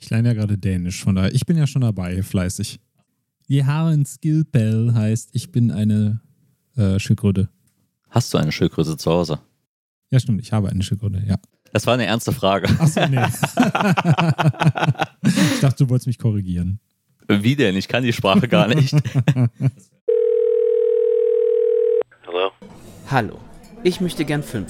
Ich lerne ja gerade Dänisch, von daher, ich bin ja schon dabei, fleißig. Wir haben Skillbell heißt, ich bin eine äh, Schildkröte. Hast du eine Schildkröte zu Hause? Ja, stimmt, ich habe eine Schildkröte, ja. Das war eine ernste Frage. Achso, nee. ich dachte, du wolltest mich korrigieren. Wie denn? Ich kann die Sprache gar nicht. Hallo? Hallo, ich möchte gern Film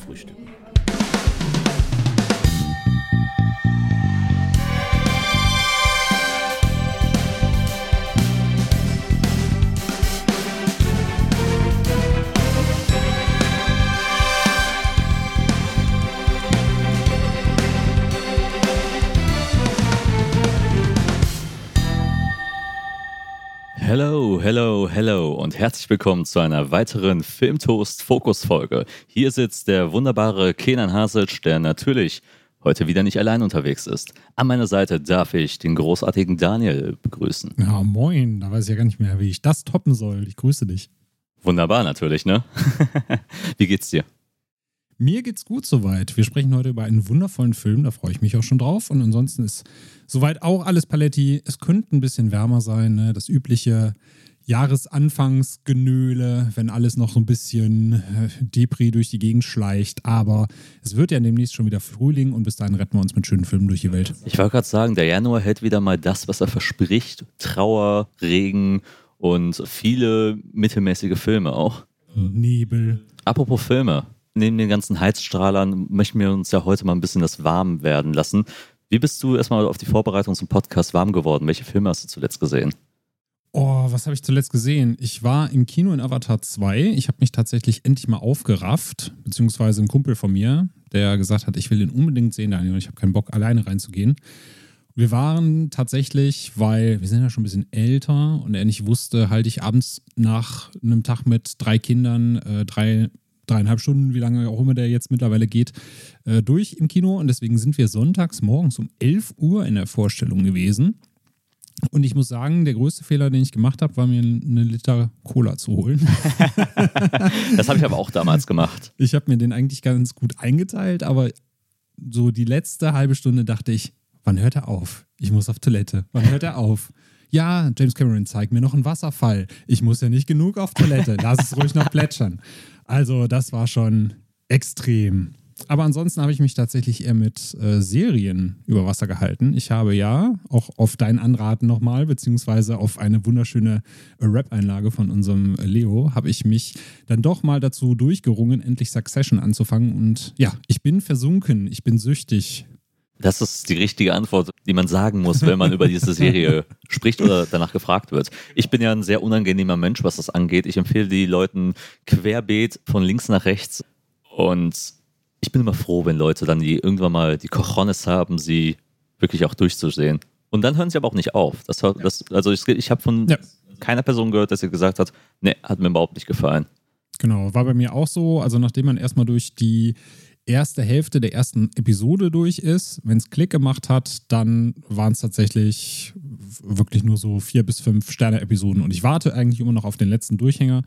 Hello, hello, und herzlich willkommen zu einer weiteren Filmtoast-Fokus-Folge. Hier sitzt der wunderbare Kenan Hasic, der natürlich heute wieder nicht allein unterwegs ist. An meiner Seite darf ich den großartigen Daniel begrüßen. Ja, moin, da weiß ich ja gar nicht mehr, wie ich das toppen soll. Ich grüße dich. Wunderbar natürlich, ne? wie geht's dir? Mir geht's gut soweit. Wir sprechen heute über einen wundervollen Film, da freue ich mich auch schon drauf. Und ansonsten ist soweit auch alles Paletti. Es könnte ein bisschen wärmer sein, ne? das übliche Jahresanfangsgenöle, wenn alles noch so ein bisschen äh, Depri durch die Gegend schleicht. Aber es wird ja demnächst schon wieder Frühling und bis dahin retten wir uns mit schönen Filmen durch die Welt. Ich wollte gerade sagen, der Januar hält wieder mal das, was er verspricht. Trauer, Regen und viele mittelmäßige Filme auch. Nebel. Apropos Filme, neben den ganzen Heizstrahlern möchten wir uns ja heute mal ein bisschen das warm werden lassen. Wie bist du erstmal auf die Vorbereitung zum Podcast warm geworden? Welche Filme hast du zuletzt gesehen? Oh, was habe ich zuletzt gesehen? Ich war im Kino in Avatar 2. Ich habe mich tatsächlich endlich mal aufgerafft, beziehungsweise ein Kumpel von mir, der gesagt hat, ich will den unbedingt sehen, Daniel, und ich habe keinen Bock, alleine reinzugehen. Wir waren tatsächlich, weil wir sind ja schon ein bisschen älter und er nicht wusste, halte ich abends nach einem Tag mit drei Kindern, äh, drei dreieinhalb Stunden, wie lange auch immer der jetzt mittlerweile geht, äh, durch im Kino. Und deswegen sind wir sonntags morgens um 11 Uhr in der Vorstellung gewesen. Und ich muss sagen, der größte Fehler, den ich gemacht habe, war mir eine Liter Cola zu holen. das habe ich aber auch damals gemacht. Ich habe mir den eigentlich ganz gut eingeteilt, aber so die letzte halbe Stunde dachte ich, wann hört er auf? Ich muss auf Toilette. Wann hört er auf? Ja, James Cameron, zeig mir noch einen Wasserfall. Ich muss ja nicht genug auf Toilette. Lass es ruhig noch plätschern. Also, das war schon extrem. Aber ansonsten habe ich mich tatsächlich eher mit äh, Serien über Wasser gehalten. Ich habe ja auch auf dein Anraten nochmal, beziehungsweise auf eine wunderschöne Rap-Einlage von unserem Leo, habe ich mich dann doch mal dazu durchgerungen, endlich Succession anzufangen. Und ja, ich bin versunken, ich bin süchtig. Das ist die richtige Antwort, die man sagen muss, wenn man über diese Serie spricht oder danach gefragt wird. Ich bin ja ein sehr unangenehmer Mensch, was das angeht. Ich empfehle die Leuten querbeet von links nach rechts und ich bin immer froh, wenn Leute dann die irgendwann mal die Cojones haben, sie wirklich auch durchzusehen. Und dann hören sie aber auch nicht auf. Das, das, also ich, ich habe von ja. keiner Person gehört, dass sie gesagt hat, nee, hat mir überhaupt nicht gefallen. Genau, war bei mir auch so. Also nachdem man erstmal durch die erste Hälfte der ersten Episode durch ist, wenn es Klick gemacht hat, dann waren es tatsächlich wirklich nur so vier bis fünf Sterne-Episoden. Und ich warte eigentlich immer noch auf den letzten Durchhänger.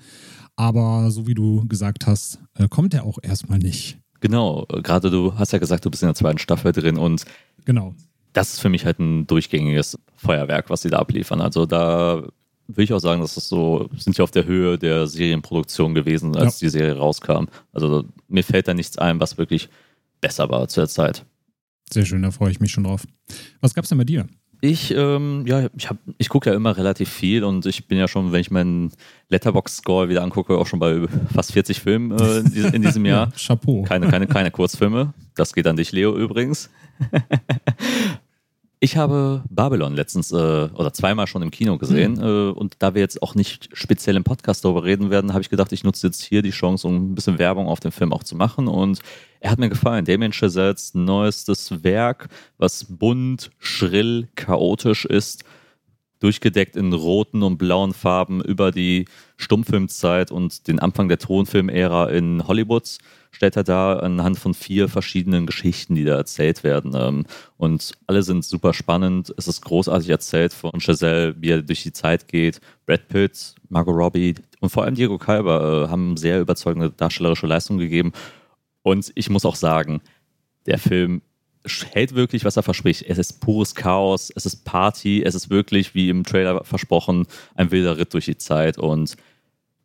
Aber so wie du gesagt hast, äh, kommt er auch erstmal nicht. Genau, gerade du hast ja gesagt, du bist in der zweiten Staffel drin und genau. das ist für mich halt ein durchgängiges Feuerwerk, was sie da abliefern. Also da will ich auch sagen, dass das so, sind ja auf der Höhe der Serienproduktion gewesen, als ja. die Serie rauskam. Also mir fällt da nichts ein, was wirklich besser war zu der Zeit. Sehr schön, da freue ich mich schon drauf. Was gab es denn bei dir? Ich, ähm, ja, ich, ich gucke ja immer relativ viel und ich bin ja schon, wenn ich meinen Letterbox-Score wieder angucke, auch schon bei fast 40 Filmen äh, in, diesem Jahr. ja, Chapeau. Keine, keine, keine Kurzfilme. Das geht an dich, Leo, übrigens. Ich habe Babylon letztens äh, oder zweimal schon im Kino gesehen. Mhm. Äh, und da wir jetzt auch nicht speziell im Podcast darüber reden werden, habe ich gedacht, ich nutze jetzt hier die Chance, um ein bisschen Werbung auf den Film auch zu machen. Und er hat mir gefallen. Damien Chazelles neuestes Werk, was bunt, schrill, chaotisch ist durchgedeckt in roten und blauen Farben über die Stummfilmzeit und den Anfang der Tonfilmära in Hollywood stellt er da anhand von vier verschiedenen Geschichten, die da erzählt werden. Ähm, und alle sind super spannend. Es ist großartig erzählt von Chazelle, wie er durch die Zeit geht. Brad Pitt, Margot Robbie und vor allem Diego Calver äh, haben sehr überzeugende darstellerische Leistungen gegeben. Und ich muss auch sagen, der Film hält wirklich, was er verspricht. Es ist pures Chaos, es ist Party, es ist wirklich, wie im Trailer versprochen, ein wilder Ritt durch die Zeit. Und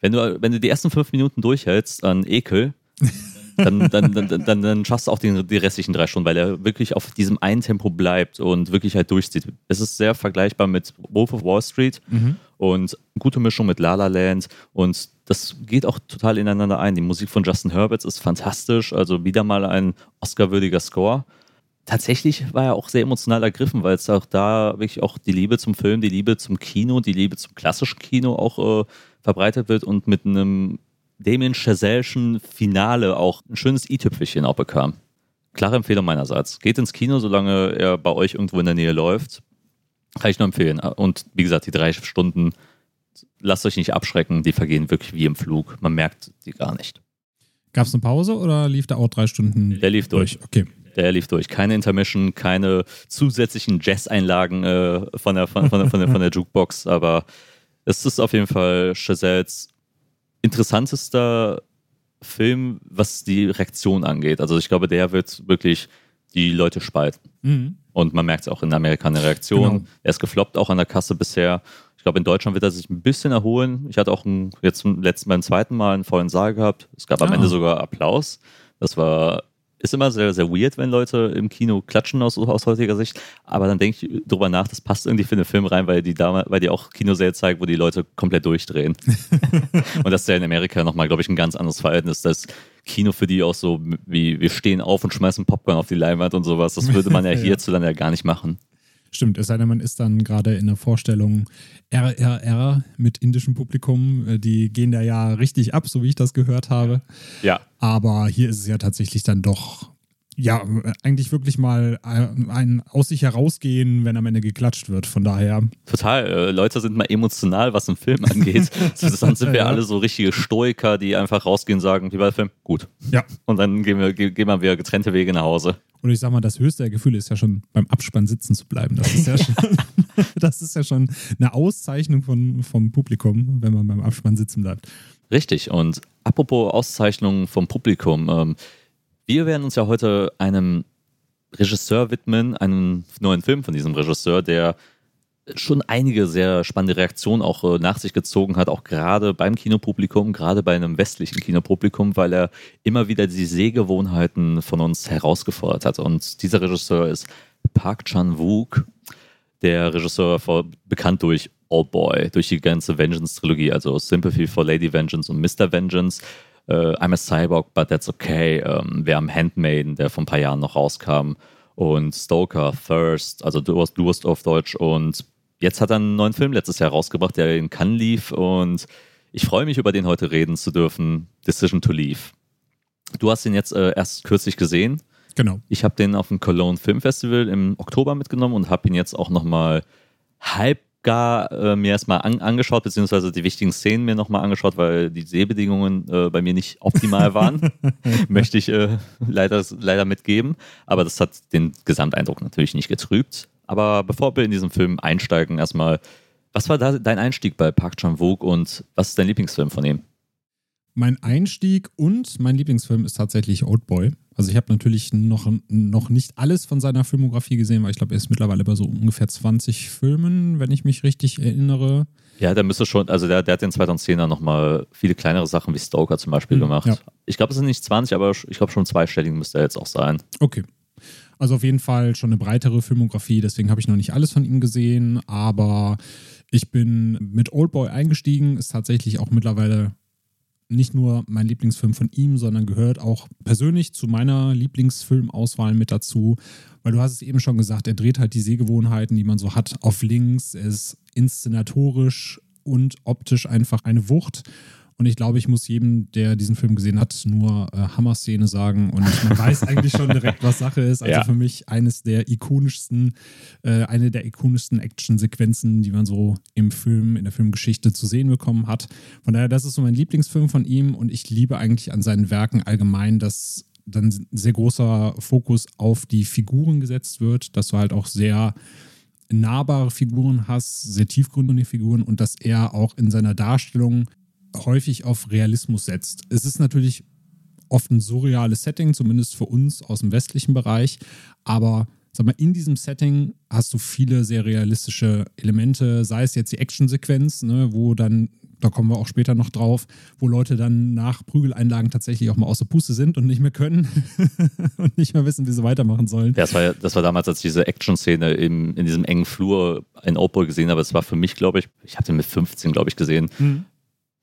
wenn du, wenn du die ersten fünf Minuten durchhältst an Ekel, dann, dann, dann, dann, dann schaffst du auch die, die restlichen drei Stunden, weil er wirklich auf diesem einen Tempo bleibt und wirklich halt durchzieht. Es ist sehr vergleichbar mit Wolf of Wall Street Mhm. und gute Mischung mit La La Land und das geht auch total ineinander ein. Die Musik von Justin Herbert ist fantastisch, also wieder mal ein Oscar-würdiger Score. Tatsächlich war er auch sehr emotional ergriffen, weil es auch da wirklich auch die Liebe zum Film, die Liebe zum Kino, die Liebe zum klassischen Kino auch äh, verbreitet wird und mit einem Damien Chazelle'schen Finale auch ein schönes i-Tüpfelchen auch bekam. Klare Empfehlung meinerseits. Geht ins Kino, solange er bei euch irgendwo in der Nähe läuft. Kann ich nur empfehlen. Und wie gesagt, die drei Stunden, lasst euch nicht abschrecken, die vergehen wirklich wie im Flug. Man merkt die gar nicht. Gab es eine Pause oder lief der auch drei Stunden? Der lief durch. Okay. Der lief durch. Keine Intermission, keine zusätzlichen Jazz-Einlagen äh, von, der, von, von, der, von, der, von der Jukebox, aber es ist auf jeden Fall Chazelles interessantester Film, was die Reaktion angeht. Also ich glaube, der wird wirklich die Leute spalten. Mhm. Und man merkt es auch in Amerika eine Reaktion. Genau. Er ist gefloppt auch an der Kasse bisher. Ich glaube, in Deutschland wird er sich ein bisschen erholen. Ich hatte auch ein, jetzt letzten, beim zweiten Mal einen vollen Saal gehabt. Es gab am Ah. Ende sogar Applaus. Das war, ist immer sehr, sehr weird, wenn Leute im Kino klatschen aus, aus heutiger Sicht. Aber dann denke ich drüber nach, das passt irgendwie für den Film rein, weil die, Dame, weil die auch Kinosäle zeigt, wo die Leute komplett durchdrehen. Und das ist ja in Amerika nochmal, glaube ich, ein ganz anderes Verhältnis. Das Kino für die auch so, wie wir stehen auf und schmeißen Popcorn auf die Leinwand und sowas. Das würde man ja Ja. hierzulande ja gar nicht machen. Stimmt, es sei denn, man ist dann gerade in der Vorstellung RRR mit indischem Publikum. Äh, Die gehen da ja richtig ab, so wie ich das gehört habe. Ja, Aber hier ist es ja tatsächlich dann doch, ja, eigentlich wirklich mal äh, ein aus sich herausgehen, wenn am Ende geklatscht wird. Von daher, total. Äh, Leute sind mal emotional, was einen Film angeht. Sonst sind wir Ja. alle so richtige Stoiker, die einfach rausgehen und sagen, wie war der Film? Gut. ja. Und dann gehen wir, ge- gehen wir wieder getrennte Wege nach Hause. Und ich sag mal, das höchste der Gefühle ist ja schon beim Abspann sitzen zu bleiben. Das ist ja schon, das ist ja schon eine Auszeichnung von, vom Publikum, wenn man beim Abspann sitzen bleibt. Richtig. Und apropos Auszeichnungen vom Publikum. Ähm, wir werden uns ja heute einem Regisseur widmen, einem neuen Film von diesem Regisseur, der schon einige sehr spannende Reaktionen auch äh, nach sich gezogen hat, auch gerade beim Kinopublikum, gerade bei einem westlichen Kinopublikum, weil er immer wieder die Sehgewohnheiten von uns herausgefordert hat. Und dieser Regisseur ist Park Chan-wook, der Regisseur bekannt durch Old Boy, durch die ganze Vengeance-Trilogie, also Sympathy for Lady Vengeance und Mr. Vengeance. Äh, I'm a Cyborg, but that's okay. Ähm, wir haben Handmaiden, der vor ein paar Jahren noch rauskam. Und Stoker, Thirst, also Durst, Durst auf Deutsch. Und jetzt hat er einen neuen Film letztes Jahr rausgebracht, der in Cannes lief. Und ich freue mich, über den heute reden zu dürfen. Decision to Leave. Du hast ihn jetzt äh, erst kürzlich gesehen. Genau. Ich habe den auf dem Cologne Film Festival im Oktober mitgenommen und habe ihn jetzt auch nochmal halb gar äh, mir erstmal an, angeschaut, beziehungsweise die wichtigen Szenen mir nochmal angeschaut, weil die Sehbedingungen äh, bei mir nicht optimal waren. Möchte ich äh, leider, leider mitgeben. Aber das hat den Gesamteindruck natürlich nicht getrübt. Aber bevor wir in diesen Film einsteigen, erstmal, was war da dein Einstieg bei Park Chan-wook und was ist dein Lieblingsfilm von ihm? Mein Einstieg und mein Lieblingsfilm ist tatsächlich Oldboy. Also ich habe natürlich noch, noch nicht alles von seiner Filmografie gesehen, weil ich glaube, er ist mittlerweile bei so ungefähr 20 Filmen, wenn ich mich richtig erinnere. Ja, der müsste schon, also der, der hat in 2010er nochmal viele kleinere Sachen wie Stoker zum Beispiel Mhm, gemacht. ja. Ich glaube, es sind nicht 20, aber ich glaube schon zweistellig müsste er jetzt auch sein. Okay. Also auf jeden Fall schon eine breitere Filmografie, deswegen habe ich noch nicht alles von ihm gesehen, aber ich bin mit Oldboy eingestiegen, ist tatsächlich auch mittlerweile nicht nur mein Lieblingsfilm von ihm, sondern gehört auch persönlich zu meiner Lieblingsfilmauswahl mit dazu, weil du hast es eben schon gesagt, er dreht halt die Sehgewohnheiten, die man so hat, auf links, er ist inszenatorisch und optisch einfach eine Wucht. Und ich glaube, ich muss jedem, der diesen Film gesehen hat, nur äh, Hammer-Szene sagen. Und man weiß eigentlich schon direkt, was Sache ist. Also Ja. für mich eines der ikonischsten, äh, eine der ikonischsten Action-Sequenzen, die man so im Film, in der Filmgeschichte zu sehen bekommen hat. Von daher, das ist so mein Lieblingsfilm von ihm. Und ich liebe eigentlich an seinen Werken allgemein, dass dann sehr großer Fokus auf die Figuren gesetzt wird, dass du halt auch sehr nahbare Figuren hast, sehr tiefgründige Figuren und dass er auch in seiner Darstellung häufig auf Realismus setzt. Es ist natürlich oft ein surreales Setting, zumindest für uns aus dem westlichen Bereich. Aber sag mal, in diesem Setting hast du viele sehr realistische Elemente, sei es jetzt die Actionsequenz, ne, wo dann, da kommen wir auch später noch drauf, wo Leute dann nach Prügeleinlagen tatsächlich auch mal aus der Puste sind und nicht mehr können und nicht mehr wissen, wie sie weitermachen sollen. Ja, das war, das war damals, als ich diese Action-Szene in diesem engen Flur in Oldboy gesehen habe. Es war für mich, glaube ich, ich habe den mit 15, glaube ich, gesehen, Mhm.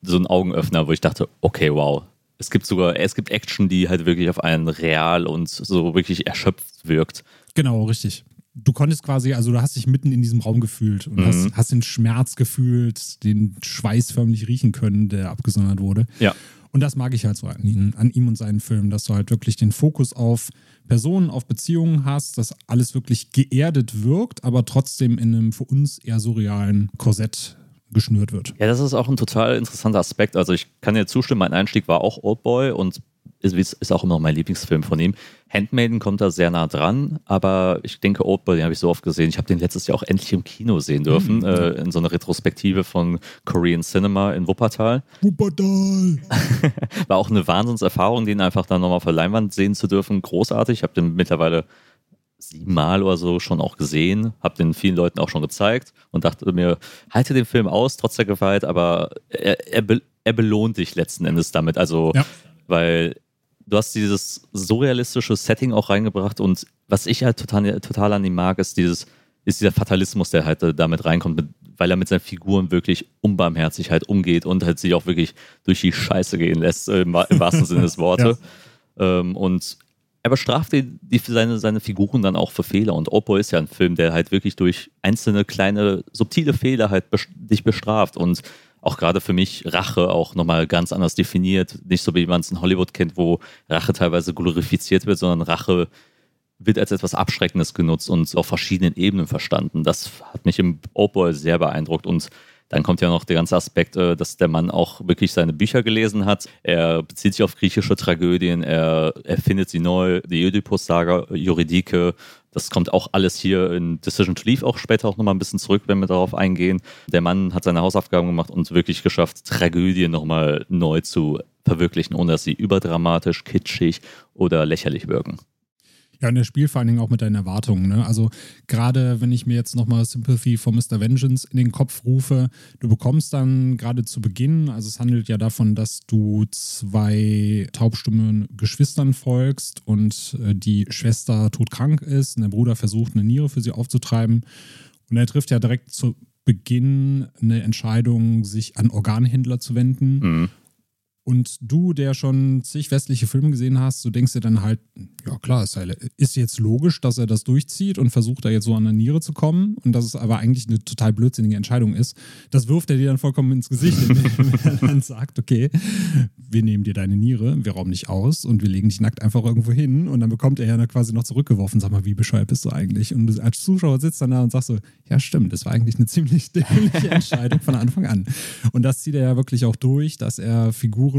So ein Augenöffner, wo ich dachte, okay, wow. Es gibt sogar, es gibt Action, die halt wirklich auf einen real und so wirklich erschöpft wirkt. Genau, richtig. Du konntest quasi, also du hast dich mitten in diesem Raum gefühlt und Mhm. hast, hast den Schmerz gefühlt, den Schweiß förmlich riechen können, der abgesondert wurde. Ja. Und das mag ich halt so an ihm, an ihm und seinen Filmen, dass du halt wirklich den Fokus auf Personen, auf Beziehungen hast, dass alles wirklich geerdet wirkt, aber trotzdem in einem für uns eher surrealen Korsett geschnürt wird. Ja, das ist auch ein total interessanter Aspekt. Also ich kann dir zustimmen, mein Einstieg war auch Oldboy und ist, ist auch immer noch mein Lieblingsfilm von ihm. Handmaiden kommt da sehr nah dran, aber ich denke, Oldboy, den habe ich so oft gesehen. Ich habe den letztes Jahr auch endlich im Kino sehen dürfen, äh, in so einer Retrospektive von Korean Cinema in Wuppertal. Wuppertal! War auch eine Wahnsinnserfahrung, den einfach dann nochmal auf der Leinwand sehen zu dürfen. Großartig. Ich habe den mittlerweile siebenmal oder so schon auch gesehen, habe den vielen Leuten auch schon gezeigt und dachte mir, halte den Film aus, trotz der Gewalt, aber er, er, be er belohnt dich letzten Endes damit. Also, Ja. weil du hast dieses surrealistische Setting auch reingebracht und was ich halt total, total an ihm mag, ist dieses, ist dieser Fatalismus, der halt damit reinkommt, mit, weil er mit seinen Figuren wirklich unbarmherzig halt umgeht und halt sich auch wirklich durch die Scheiße gehen lässt, äh, im, im wahrsten Sinne des Wortes. ähm, und er bestraft die, die, seine, seine Figuren dann auch für Fehler. Und Oppo ist ja ein Film, der halt wirklich durch einzelne kleine, subtile Fehler halt bes- dich bestraft. Und auch gerade für mich Rache auch nochmal ganz anders definiert. Nicht so, wie man es in Hollywood kennt, wo Rache teilweise glorifiziert wird, sondern Rache wird als etwas Abschreckendes genutzt und auf verschiedenen Ebenen verstanden. Das hat mich im Opal sehr beeindruckt und dann kommt ja noch der ganze Aspekt, äh, dass der Mann auch wirklich seine Bücher gelesen hat. Er bezieht sich auf griechische Tragödien, er erfindet sie neu, die Oedipus-Saga, Juridike. Das kommt auch alles hier in Decision to Leave auch später auch nochmal ein bisschen zurück, wenn wir darauf eingehen. Der Mann hat seine Hausaufgaben gemacht und wirklich geschafft, Tragödien nochmal neu zu verwirklichen, ohne dass sie überdramatisch, kitschig oder lächerlich wirken. Ja, und er spielt vor allen Dingen auch mit deinen Erwartungen. Ne? Also gerade wenn ich mir jetzt nochmal Sympathy for Mr. Vengeance in den Kopf rufe, du bekommst dann gerade zu Beginn, also es handelt ja davon, dass du zwei taubstummen Geschwistern folgst und äh, die Schwester todkrank ist und der Bruder versucht, eine Niere für sie aufzutreiben. Und er trifft ja direkt zu Beginn eine Entscheidung, sich an Organhändler zu wenden. Mhm. Und du, der schon zig westliche Filme gesehen hast, du denkst dir dann halt, ja klar, ist, halt, ist jetzt logisch, dass er das durchzieht und versucht da jetzt so an der Niere zu kommen und dass es aber eigentlich eine total blödsinnige Entscheidung ist. Das wirft er dir dann vollkommen ins Gesicht, indem er dann sagt, okay, wir nehmen dir deine Niere, wir rauben dich aus und wir legen dich nackt einfach irgendwo hin und dann bekommt er ja dann quasi noch zurückgeworfen, sag mal, wie bescheuert bist du eigentlich? Und du als Zuschauer sitzt dann da und sagst so, ja stimmt, das war eigentlich eine ziemlich dämliche Entscheidung von Anfang an. Und das zieht er ja wirklich auch durch, dass er Figuren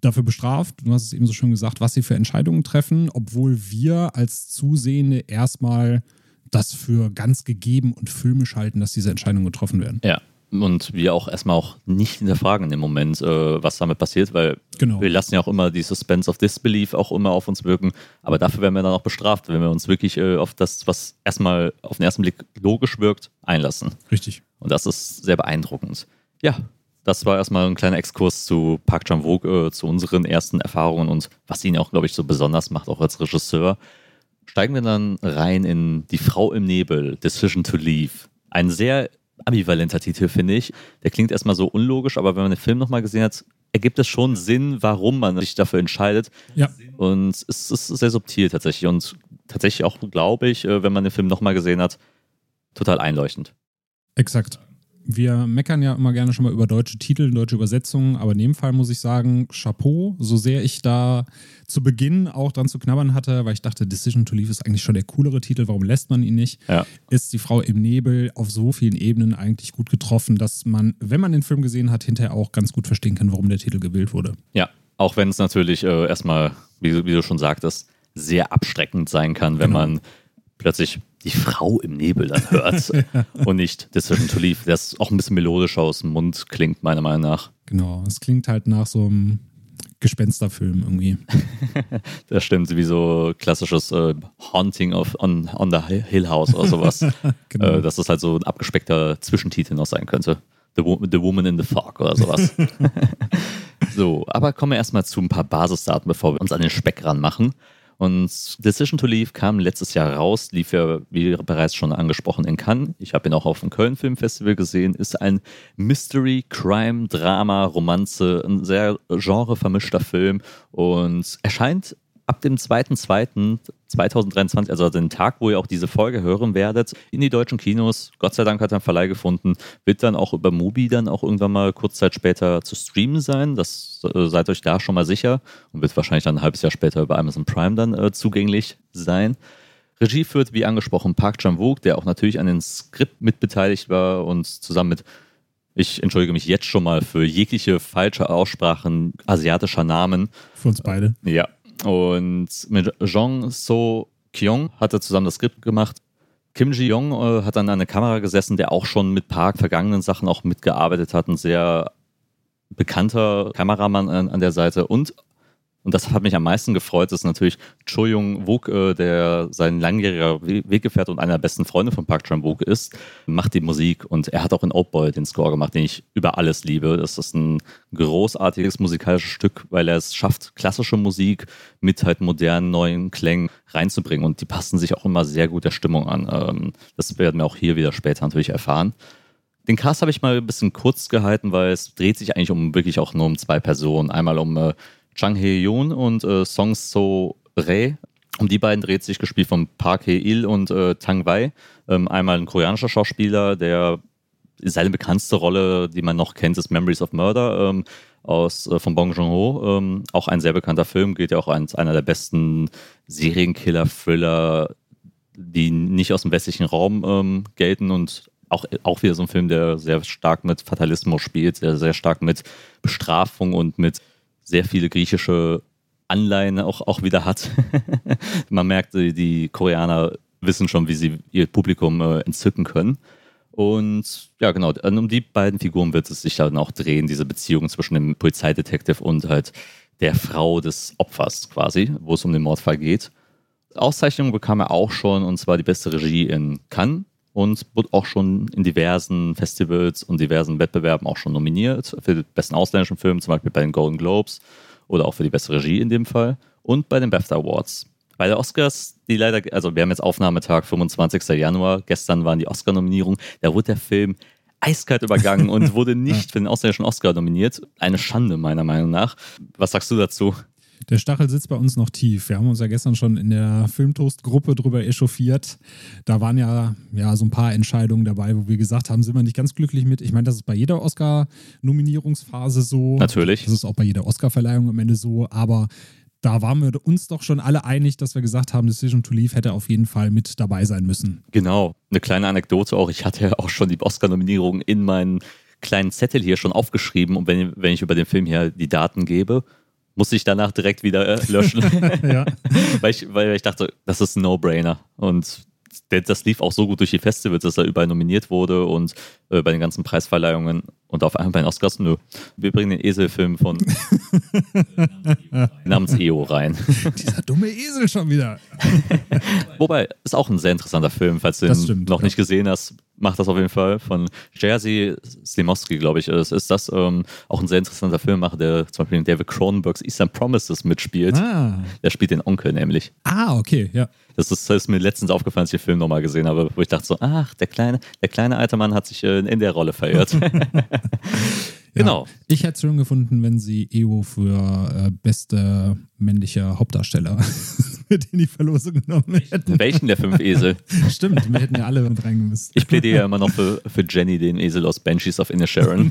dafür bestraft, du hast es eben so schön gesagt, was sie für Entscheidungen treffen, obwohl wir als Zusehende erstmal das für ganz gegeben und filmisch halten, dass diese Entscheidungen getroffen werden. Ja. Und wir auch erstmal auch nicht hinterfragen in dem Moment, äh, was damit passiert, weil Genau. wir lassen ja auch immer die Suspense of Disbelief auch immer auf uns wirken. Aber dafür werden wir dann auch bestraft, wenn wir uns wirklich äh, auf das, was erstmal auf den ersten Blick logisch wirkt, einlassen. Richtig. Und das ist sehr beeindruckend. Ja, das war erstmal ein kleiner Exkurs zu Park Chan-wook, äh, zu unseren ersten Erfahrungen und was ihn auch, glaube ich, so besonders macht, auch als Regisseur. Steigen wir dann rein in Die Frau im Nebel, Decision to Leave. Ein sehr ambivalenter Titel, finde ich. Der klingt erstmal so unlogisch, aber wenn man den Film nochmal gesehen hat, ergibt es schon Sinn, warum man sich dafür entscheidet. Ja. Und es ist sehr subtil tatsächlich und tatsächlich auch, glaube ich, äh, wenn man den Film nochmal gesehen hat, total einleuchtend. Exakt. Wir meckern ja immer gerne schon mal über deutsche Titel, deutsche Übersetzungen, aber in dem Fall muss ich sagen, Chapeau, so sehr ich da zu Beginn auch dran zu knabbern hatte, weil ich dachte, Decision to Leave ist eigentlich schon der coolere Titel, warum lässt man ihn nicht? Ja. Ist die Frau im Nebel auf so vielen Ebenen eigentlich gut getroffen, dass man, wenn man den Film gesehen hat, hinterher auch ganz gut verstehen kann, warum der Titel gewählt wurde. Ja, auch wenn es natürlich äh, erstmal, wie, du- wie du schon sagtest, sehr abschreckend sein kann, wenn Genau. man plötzlich die Frau im Nebel dann hört und nicht Decision to Leave. Das auch ein bisschen melodischer aus dem Mund klingt, meiner Meinung nach. Genau, es klingt halt nach so einem Gespensterfilm irgendwie. Das stimmt, wie so klassisches äh, Haunting of on, on the Hill House oder sowas. Genau. äh, dass das halt so ein abgespeckter Zwischentitel noch sein könnte. The, the Woman in the Fog oder sowas. so, aber kommen wir erstmal zu ein paar Basisdaten, bevor wir uns an den Speck ranmachen. Und Decision to Leave kam letztes Jahr raus, lief ja, wie bereits schon angesprochen, in Cannes. Ich habe ihn auch auf dem Köln Film Festival gesehen. Ist ein Mystery, Crime, Drama, Romanze, ein sehr genrevermischter Film und erscheint ab dem 2.2.2023, also den Tag, wo ihr auch diese Folge hören werdet, in die deutschen Kinos. Gott sei Dank hat er einen Verleih gefunden. Wird dann auch über Mubi dann auch irgendwann mal kurz Zeit später zu streamen sein. Das äh, seid euch da schon mal sicher und wird wahrscheinlich dann ein halbes Jahr später über Amazon Prime dann äh, zugänglich sein. Regie führt, wie angesprochen, Park Chan-wook, der auch natürlich an dem Skript mitbeteiligt war und zusammen mit ich entschuldige mich jetzt schon mal für jegliche falsche Aussprachen asiatischer Namen. Für uns beide. Ja. Und mit Jong So Kyung hat er zusammen das Skript gemacht. Kim Ji-young äh, hat dann an der Kamera gesessen, der auch schon mit Park vergangenen Sachen auch mitgearbeitet hat. Ein sehr bekannter Kameramann an, an der Seite. Und, und das hat mich am meisten gefreut, ist natürlich Cho Young Wook, äh, der sein langjähriger We- Weggefährte und einer der besten Freunde von Park Chan-wook ist, macht die Musik und er hat auch in Oldboy den Score gemacht, den ich über alles liebe. Das ist ein großartiges musikalisches Stück, weil er es schafft, klassische Musik mit halt modernen, neuen Klängen reinzubringen und die passen sich auch immer sehr gut der Stimmung an. Ähm, das werden wir auch hier wieder später natürlich erfahren. Den Cast habe ich mal ein bisschen kurz gehalten, weil es dreht sich eigentlich um wirklich auch nur um zwei Personen. Einmal um äh, Chang Hye-yoon und äh, Song So Rae. Um die beiden dreht sich gespielt von Park Hae-il und äh, Tang Wei. Ähm, einmal ein koreanischer Schauspieler, der seine bekannteste Rolle, die man noch kennt, ist Memories of Murder ähm, aus, äh, von Bong Joon-ho. Ähm, auch ein sehr bekannter Film, gilt ja auch als einer der besten Serienkiller-Thriller, die nicht aus dem westlichen Raum ähm, gelten und auch, auch wieder so ein Film, der sehr stark mit Fatalismus spielt, der sehr stark mit Bestrafung und mit sehr viele griechische Anleihen auch, auch wieder hat. Man merkt, die, Koreaner wissen schon, wie sie ihr Publikum äh, entzücken können. Und ja, genau, um die beiden Figuren wird es sich dann auch drehen, diese Beziehung zwischen dem Polizeidetektiv und halt der Frau des Opfers quasi, wo es um den Mordfall geht. Auszeichnung bekam er auch schon, und zwar die beste Regie in Cannes und wurde auch schon in diversen Festivals und diversen Wettbewerben auch schon nominiert. Für den besten ausländischen Film, zum Beispiel bei den Golden Globes oder auch für die beste Regie in dem Fall und bei den BAFTA Awards. Bei der Oscars, die leider, also wir haben jetzt Aufnahmetag 25. Januar, gestern waren die Oscar-Nominierungen, da wurde der Film eiskalt übergangen und wurde nicht für den ausländischen Oscar nominiert. Eine Schande meiner Meinung nach. Was sagst du dazu? Der Stachel sitzt bei uns noch tief. Wir haben uns ja gestern schon in der Filmtoast-Gruppe drüber echauffiert. Da waren ja, ja so ein paar Entscheidungen dabei, wo wir gesagt haben, sind wir nicht ganz glücklich mit. Ich meine, das ist bei jeder Oscar-Nominierungsphase so. Natürlich. Das ist auch bei jeder Oscar-Verleihung am Ende so. Aber da waren wir uns doch schon alle einig, dass wir gesagt haben, Decision to Leave hätte auf jeden Fall mit dabei sein müssen. Genau. Eine kleine Anekdote auch. Ich hatte ja auch schon die Oscar-Nominierung in meinen kleinen Zettel hier schon aufgeschrieben. Und wenn, wenn ich über den Film hier die Daten gebe, muss ich danach direkt wieder äh, löschen. Ja. weil, ich, weil ich dachte, das ist ein No-Brainer. Und das lief auch so gut durch die Festivals, dass er überall nominiert wurde und äh, bei den ganzen Preisverleihungen und auf einmal bei den Oscars, nö. Wir bringen den Eselfilm von namens EO rein. Dieser dumme Esel schon wieder. Wobei, ist auch ein sehr interessanter Film, falls du ihn stimmt, noch ja. nicht gesehen hast. Mach das auf jeden Fall. Von Jerzy Slimowski, glaube ich, ist, ist das ähm, auch ein sehr interessanter Filmemacher, der zum Beispiel in David Cronenbergs Eastern Promises mitspielt. Ah. Der spielt den Onkel nämlich. Ah, okay, ja. Das ist, das ist mir letztens aufgefallen, als ich den Film nochmal gesehen habe, wo ich dachte so, ach, der kleine, der kleine alte Mann hat sich äh, in der Rolle verirrt. Genau. Ich hätte es schön gefunden, wenn sie EO für äh, beste männliche Hauptdarsteller mit in die Verlosung genommen hätten. Welchen der fünf Esel? Stimmt, wir hätten ja alle mit reingemisst. Ich plädiere ja immer noch für, für Jenny, den Esel aus Banshees of Inisherin.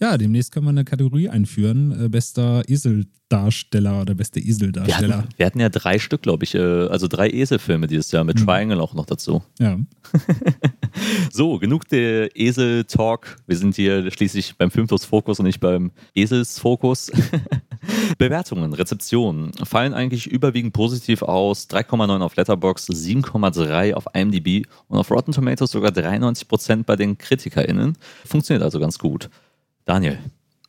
Ja, demnächst können wir eine Kategorie einführen. Äh, bester Eseldarsteller oder beste Wir Eseldarsteller. hatten, wir hatten ja drei Stück, glaube ich, äh, also drei Eselfilme dieses Jahr mit Triangle auch noch dazu. Ja. So, genug der Esel-Talk. Wir sind hier schließlich beim Filmtos-Fokus und nicht beim Esels-Fokus. Bewertungen, Rezeptionen fallen eigentlich überwiegend positiv aus. 3,9 auf Letterboxd, 7,3 auf IMDb und auf Rotten Tomatoes sogar 93% bei den KritikerInnen. Funktioniert also ganz gut. Daniel,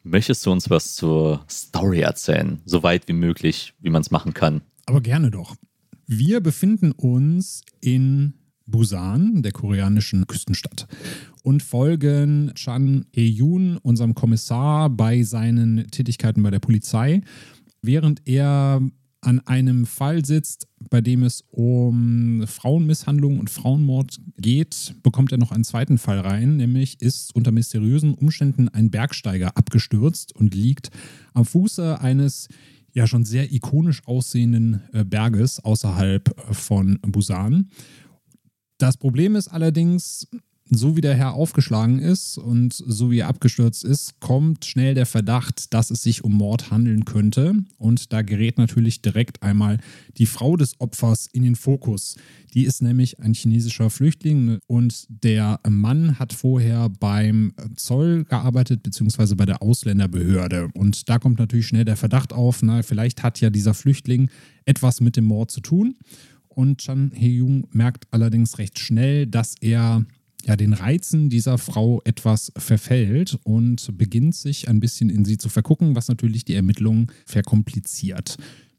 möchtest du uns was zur Story erzählen? So weit wie möglich, wie man es machen kann. Aber gerne doch. Wir befinden uns in Busan, der koreanischen Küstenstadt, und folgen Chan Hee-yoon, unserem Kommissar, bei seinen Tätigkeiten bei der Polizei, während er an einem Fall sitzt, bei dem es um Frauenmisshandlung und Frauenmord geht, bekommt er noch einen zweiten Fall rein, nämlich ist unter mysteriösen Umständen ein Bergsteiger abgestürzt und liegt am Fuße eines ja schon sehr ikonisch aussehenden äh, Berges außerhalb äh, von Busan. Das Problem ist allerdings, so wie der Herr aufgeschlagen ist und so wie er abgestürzt ist, kommt schnell der Verdacht, dass es sich um Mord handeln könnte. Und da gerät natürlich direkt einmal die Frau des Opfers in den Fokus. Die ist nämlich ein chinesischer Flüchtling und der Mann hat vorher beim Zoll gearbeitet, beziehungsweise bei der Ausländerbehörde. Und da kommt natürlich schnell der Verdacht auf, na, vielleicht hat ja dieser Flüchtling etwas mit dem Mord zu tun. Und Chan Hee-jung merkt allerdings recht schnell, dass er ja, den Reizen dieser Frau etwas verfällt und beginnt sich ein bisschen in sie zu vergucken, was natürlich die Ermittlungen verkompliziert.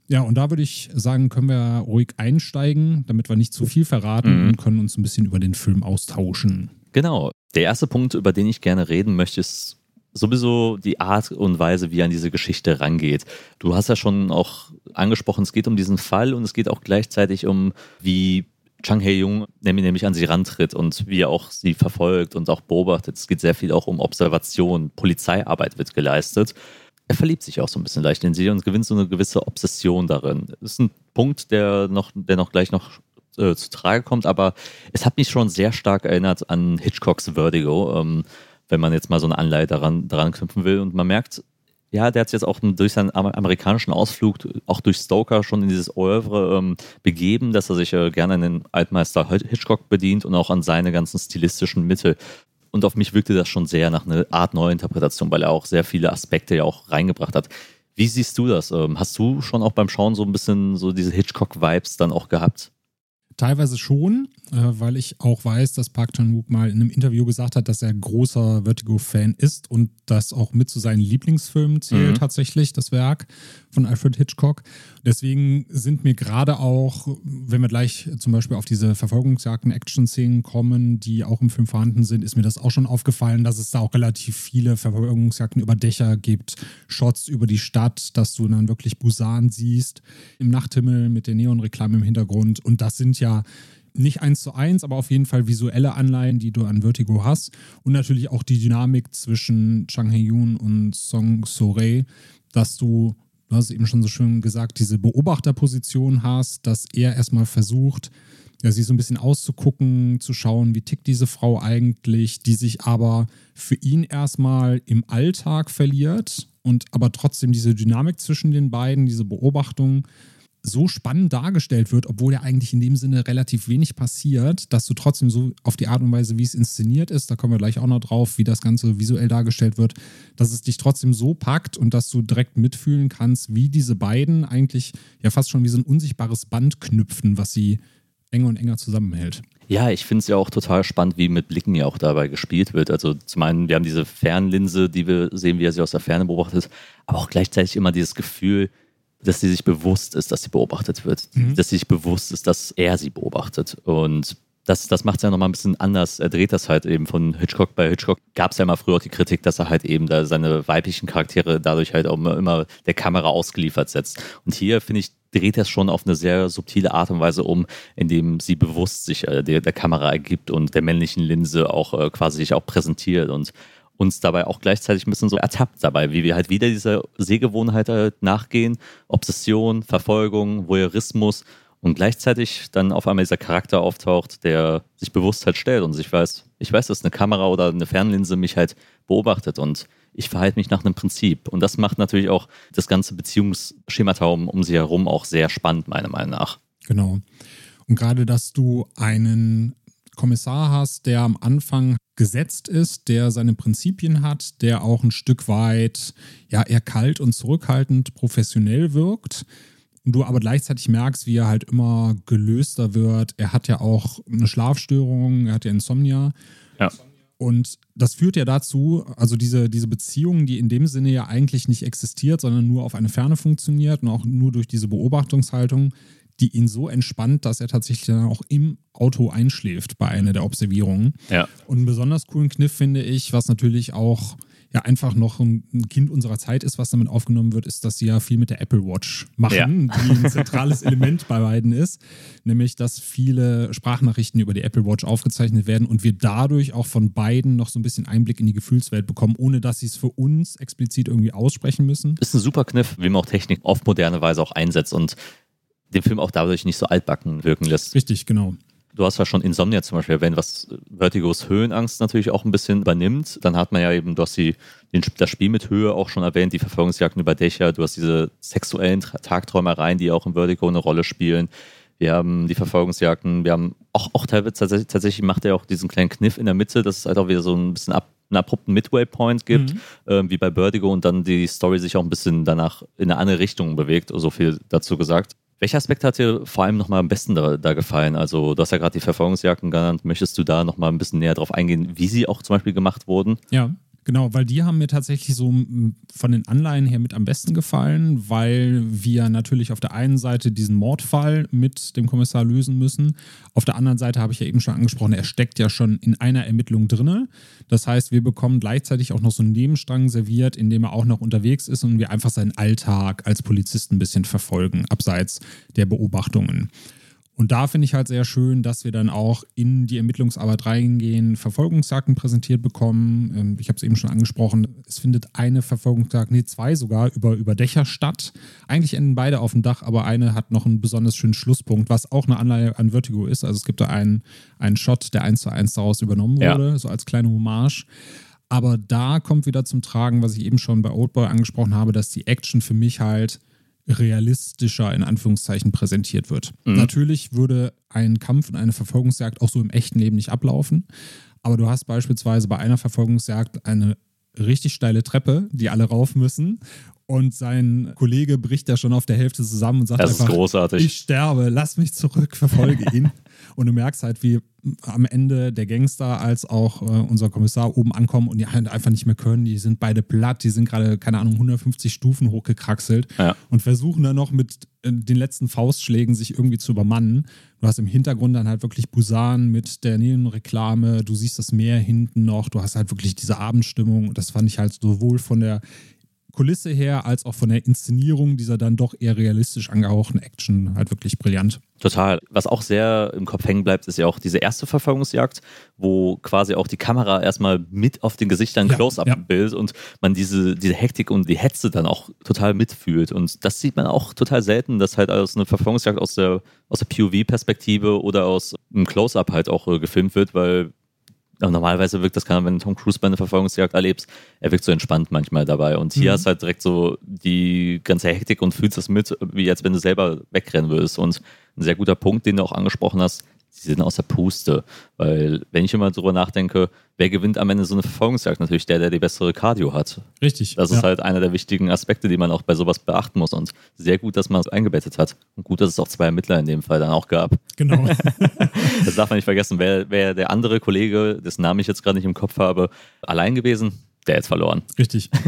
Ja, und da würde ich sagen, können wir ruhig einsteigen, damit wir nicht zu viel verraten Mhm. und können uns ein bisschen über den Film austauschen. Genau. Der erste Punkt, über den ich gerne reden möchte, ist sowieso die Art und Weise, wie er an diese Geschichte rangeht. Du hast ja schon auch angesprochen, es geht um diesen Fall und es geht auch gleichzeitig um, wie Chang nämlich nämlich an sie rantritt und wie er auch sie verfolgt und auch beobachtet. Es geht sehr viel auch um Observation, Polizeiarbeit wird geleistet. Er verliebt sich auch so ein bisschen leicht in sie und gewinnt so eine gewisse Obsession darin. Das ist ein Punkt, der noch, der noch gleich noch äh, zu Trage kommt, aber es hat mich schon sehr stark erinnert an Hitchcocks Vertigo, ähm, wenn man jetzt mal so eine Anleihe daran, daran knüpfen will. Und man merkt, ja, der hat sich jetzt auch durch seinen amer- amerikanischen Ausflug, auch durch Stoker schon in dieses Oeuvre ähm, begeben, dass er sich äh, gerne an den Altmeister Hitchcock bedient und auch an seine ganzen stilistischen Mittel. Und auf mich wirkte das schon sehr nach einer Art Neuinterpretation, weil er auch sehr viele Aspekte ja auch reingebracht hat. Wie siehst du das? Ähm, hast du schon auch beim Schauen so ein bisschen so diese Hitchcock-Vibes dann auch gehabt? Teilweise schon, äh, weil ich auch weiß, dass Park Chan-wook mal in einem Interview gesagt hat, dass er großer Vertigo-Fan ist und das auch mit zu seinen Lieblingsfilmen zählt Mhm. tatsächlich, das Werk von Alfred Hitchcock. Deswegen sind mir gerade auch, wenn wir gleich zum Beispiel auf diese Verfolgungsjagden, Action-Szenen kommen, die auch im Film vorhanden sind, ist mir das auch schon aufgefallen, dass es da auch relativ viele Verfolgungsjagden über Dächer gibt, Shots über die Stadt, dass du dann wirklich Busan siehst, im Nachthimmel mit der Neonreklame im Hintergrund. Und das sind ja nicht eins zu eins, aber auf jeden Fall visuelle Anleihen, die du an Vertigo hast. Und natürlich auch die Dynamik zwischen Chang Hae-yoon und Song So-rae, dass du, du hast eben schon so schön gesagt, diese Beobachterposition hast, dass er erstmal versucht, ja, sie so ein bisschen auszugucken, zu schauen, wie tickt diese Frau eigentlich, die sich aber für ihn erstmal im Alltag verliert und aber trotzdem diese Dynamik zwischen den beiden, diese Beobachtung so spannend dargestellt wird, obwohl ja eigentlich in dem Sinne relativ wenig passiert, dass du trotzdem so auf die Art und Weise, wie es inszeniert ist, da kommen wir gleich auch noch drauf, wie das Ganze visuell dargestellt wird, dass es dich trotzdem so packt und dass du direkt mitfühlen kannst, wie diese beiden eigentlich ja fast schon wie so ein unsichtbares Band knüpfen, was sie enger und enger zusammenhält. Ja, ich finde es ja auch total spannend, wie mit Blicken ja auch dabei gespielt wird. Also zum einen, wir haben diese Fernlinse, die wir sehen, wie er sie aus der Ferne beobachtet, aber auch gleichzeitig immer dieses Gefühl, dass sie sich bewusst ist, dass sie beobachtet wird, Mhm. dass sie sich bewusst ist, dass er sie beobachtet. Und das, das macht es ja nochmal ein bisschen anders. Er dreht das halt eben von Hitchcock. Bei Hitchcock gab es ja immer früher auch die Kritik, dass er halt eben da seine weiblichen Charaktere dadurch halt auch immer, immer der Kamera ausgeliefert setzt. Und hier, finde ich, dreht er es schon auf eine sehr subtile Art und Weise um, indem sie bewusst sich äh, der, der Kamera ergibt und der männlichen Linse auch äh, quasi sich auch präsentiert und uns dabei auch gleichzeitig ein bisschen so ertappt dabei, wie wir halt wieder dieser Sehgewohnheit halt nachgehen, Obsession, Verfolgung, Voyeurismus und gleichzeitig dann auf einmal dieser Charakter auftaucht, der sich bewusst halt stellt und sich weiß, ich weiß, dass eine Kamera oder eine Fernlinse mich halt beobachtet und ich verhalte mich nach einem Prinzip. Und das macht natürlich auch das ganze Beziehungsschemata um, um sie herum auch sehr spannend, meiner Meinung nach. Genau. Und gerade, dass du einen Kommissar hast, der am Anfang gesetzt ist, der seine Prinzipien hat, der auch ein Stück weit ja eher kalt und zurückhaltend professionell wirkt. Und du aber gleichzeitig merkst, wie er halt immer gelöster wird. Er hat ja auch eine Schlafstörung, er hat ja Insomnia. Ja. Und das führt ja dazu, also diese, diese Beziehung, die in dem Sinne ja eigentlich nicht existiert, sondern nur auf eine Ferne funktioniert und auch nur durch diese Beobachtungshaltung, die ihn so entspannt, dass er tatsächlich dann auch im Auto einschläft bei einer der Observierungen. Ja. Und einen besonders coolen Kniff finde ich, was natürlich auch ja einfach noch ein Kind unserer Zeit ist, was damit aufgenommen wird, ist, dass sie ja viel mit der Apple Watch machen, Ja. die ein zentrales Element bei beiden ist. Nämlich, dass viele Sprachnachrichten über die Apple Watch aufgezeichnet werden und wir dadurch auch von beiden noch so ein bisschen Einblick in die Gefühlswelt bekommen, ohne dass sie es für uns explizit irgendwie aussprechen müssen. Ist ein super Kniff, wie man auch Technik auf moderne Weise auch einsetzt und den Film auch dadurch nicht so altbacken wirken lässt. Richtig, genau. Du hast ja schon Insomnia zum Beispiel erwähnt, was Vertigos Höhenangst natürlich auch ein bisschen übernimmt. Dann hat man ja eben, du hast die, den, das Spiel mit Höhe auch schon erwähnt, die Verfolgungsjagden über Dächer, du hast diese sexuellen Tagträumereien, die auch im Vertigo eine Rolle spielen. Wir haben die Verfolgungsjagden, wir haben auch, auch teilweise tatsächlich, tatsächlich macht er auch diesen kleinen Kniff in der Mitte, dass es halt auch wieder so ein bisschen ab, einen abrupten Midway-Point gibt, ähm, wie bei Vertigo und dann die Story sich auch ein bisschen danach in eine andere Richtung bewegt, so viel dazu gesagt. Welcher Aspekt hat dir vor allem nochmal am besten da, da gefallen? Also, du hast ja gerade die Verfolgungsjagden genannt. Möchtest du da nochmal ein bisschen näher drauf eingehen, wie sie auch zum Beispiel gemacht wurden? Ja, genau, weil die haben mir tatsächlich so von den Anleihen her mit am besten gefallen, weil wir natürlich auf der einen Seite diesen Mordfall mit dem Kommissar lösen müssen. Auf der anderen Seite habe ich ja eben schon angesprochen, er steckt ja schon in einer Ermittlung drinne. Das heißt, wir bekommen gleichzeitig auch noch so einen Nebenstrang serviert, in dem er auch noch unterwegs ist und wir einfach seinen Alltag als Polizist ein bisschen verfolgen, abseits der Beobachtungen. Und da finde ich halt sehr schön, dass wir dann auch in die Ermittlungsarbeit reingehen, Verfolgungsjagden präsentiert bekommen. Ähm, Ich habe es eben schon angesprochen, es findet eine Verfolgungsjagd, nee, zwei sogar, über, über Dächer statt. Eigentlich enden beide auf dem Dach, aber eine hat noch einen besonders schönen Schlusspunkt, was auch eine Anleihe an Vertigo ist. Also es gibt da einen, einen Shot, der eins zu eins daraus übernommen Ja. wurde, so als kleine Hommage. Aber da kommt wieder zum Tragen, was ich eben schon bei Oldboy angesprochen habe, dass die Action für mich halt realistischer in Anführungszeichen präsentiert wird. Natürlich würde ein Kampf und eine Verfolgungsjagd auch so im echten Leben nicht ablaufen, aber du hast beispielsweise bei einer Verfolgungsjagd eine richtig steile Treppe, die alle rauf müssen und sein Kollege bricht da schon auf der Hälfte zusammen und sagt Das ist einfach, großartig. ich sterbe, lass mich zurück, verfolge ihn. und du merkst halt, wie am Ende der Gangster als auch äh, unser Kommissar oben ankommen und die halt einfach nicht mehr können. Die sind beide platt, die sind gerade, keine Ahnung, 150 Stufen hochgekraxelt Ja. und versuchen dann noch mit äh, den letzten Faustschlägen sich irgendwie zu übermannen. Du hast im Hintergrund dann halt wirklich Busan mit der Neonreklame, du siehst das Meer hinten noch, du hast halt wirklich diese Abendstimmung und das fand ich halt sowohl von der Kulisse her als auch von der Inszenierung dieser dann doch eher realistisch angehauchten Action halt wirklich brillant. Total. Was auch sehr im Kopf hängen bleibt, ist ja auch diese erste Verfolgungsjagd, wo quasi auch die Kamera erstmal mit auf den Gesichtern Ja, Close-Up ja. bildet und man diese, diese Hektik und die Hetze dann auch total mitfühlt. Und das sieht man auch total selten, dass halt aus einer Verfolgungsjagd aus der, aus der POV-Perspektive oder aus einem Close-Up halt auch äh, gefilmt wird, weil normalerweise wirkt das, wenn du Tom Cruise bei einer Verfolgungsjagd erlebst, er wirkt so entspannt manchmal dabei. Und hier Mhm. hast du halt direkt so die ganze Hektik und fühlst das mit, wie als wenn du selber wegrennen würdest. Und ein sehr guter Punkt, den du auch angesprochen hast, sie sind aus der Puste. Weil, wenn ich immer drüber nachdenke, wer gewinnt am Ende so eine Verfolgungsjagd? Natürlich der, der die bessere Cardio hat. Richtig. Das ja. ist halt einer der wichtigen Aspekte, die man auch bei sowas beachten muss. Und sehr gut, dass man es eingebettet hat. Und gut, dass es auch zwei Ermittler in dem Fall dann auch gab. Genau. Das darf man nicht vergessen. Wer, wer der andere Kollege, dessen Namen ich jetzt gerade nicht im Kopf habe, allein gewesen, der jetzt verloren. Richtig.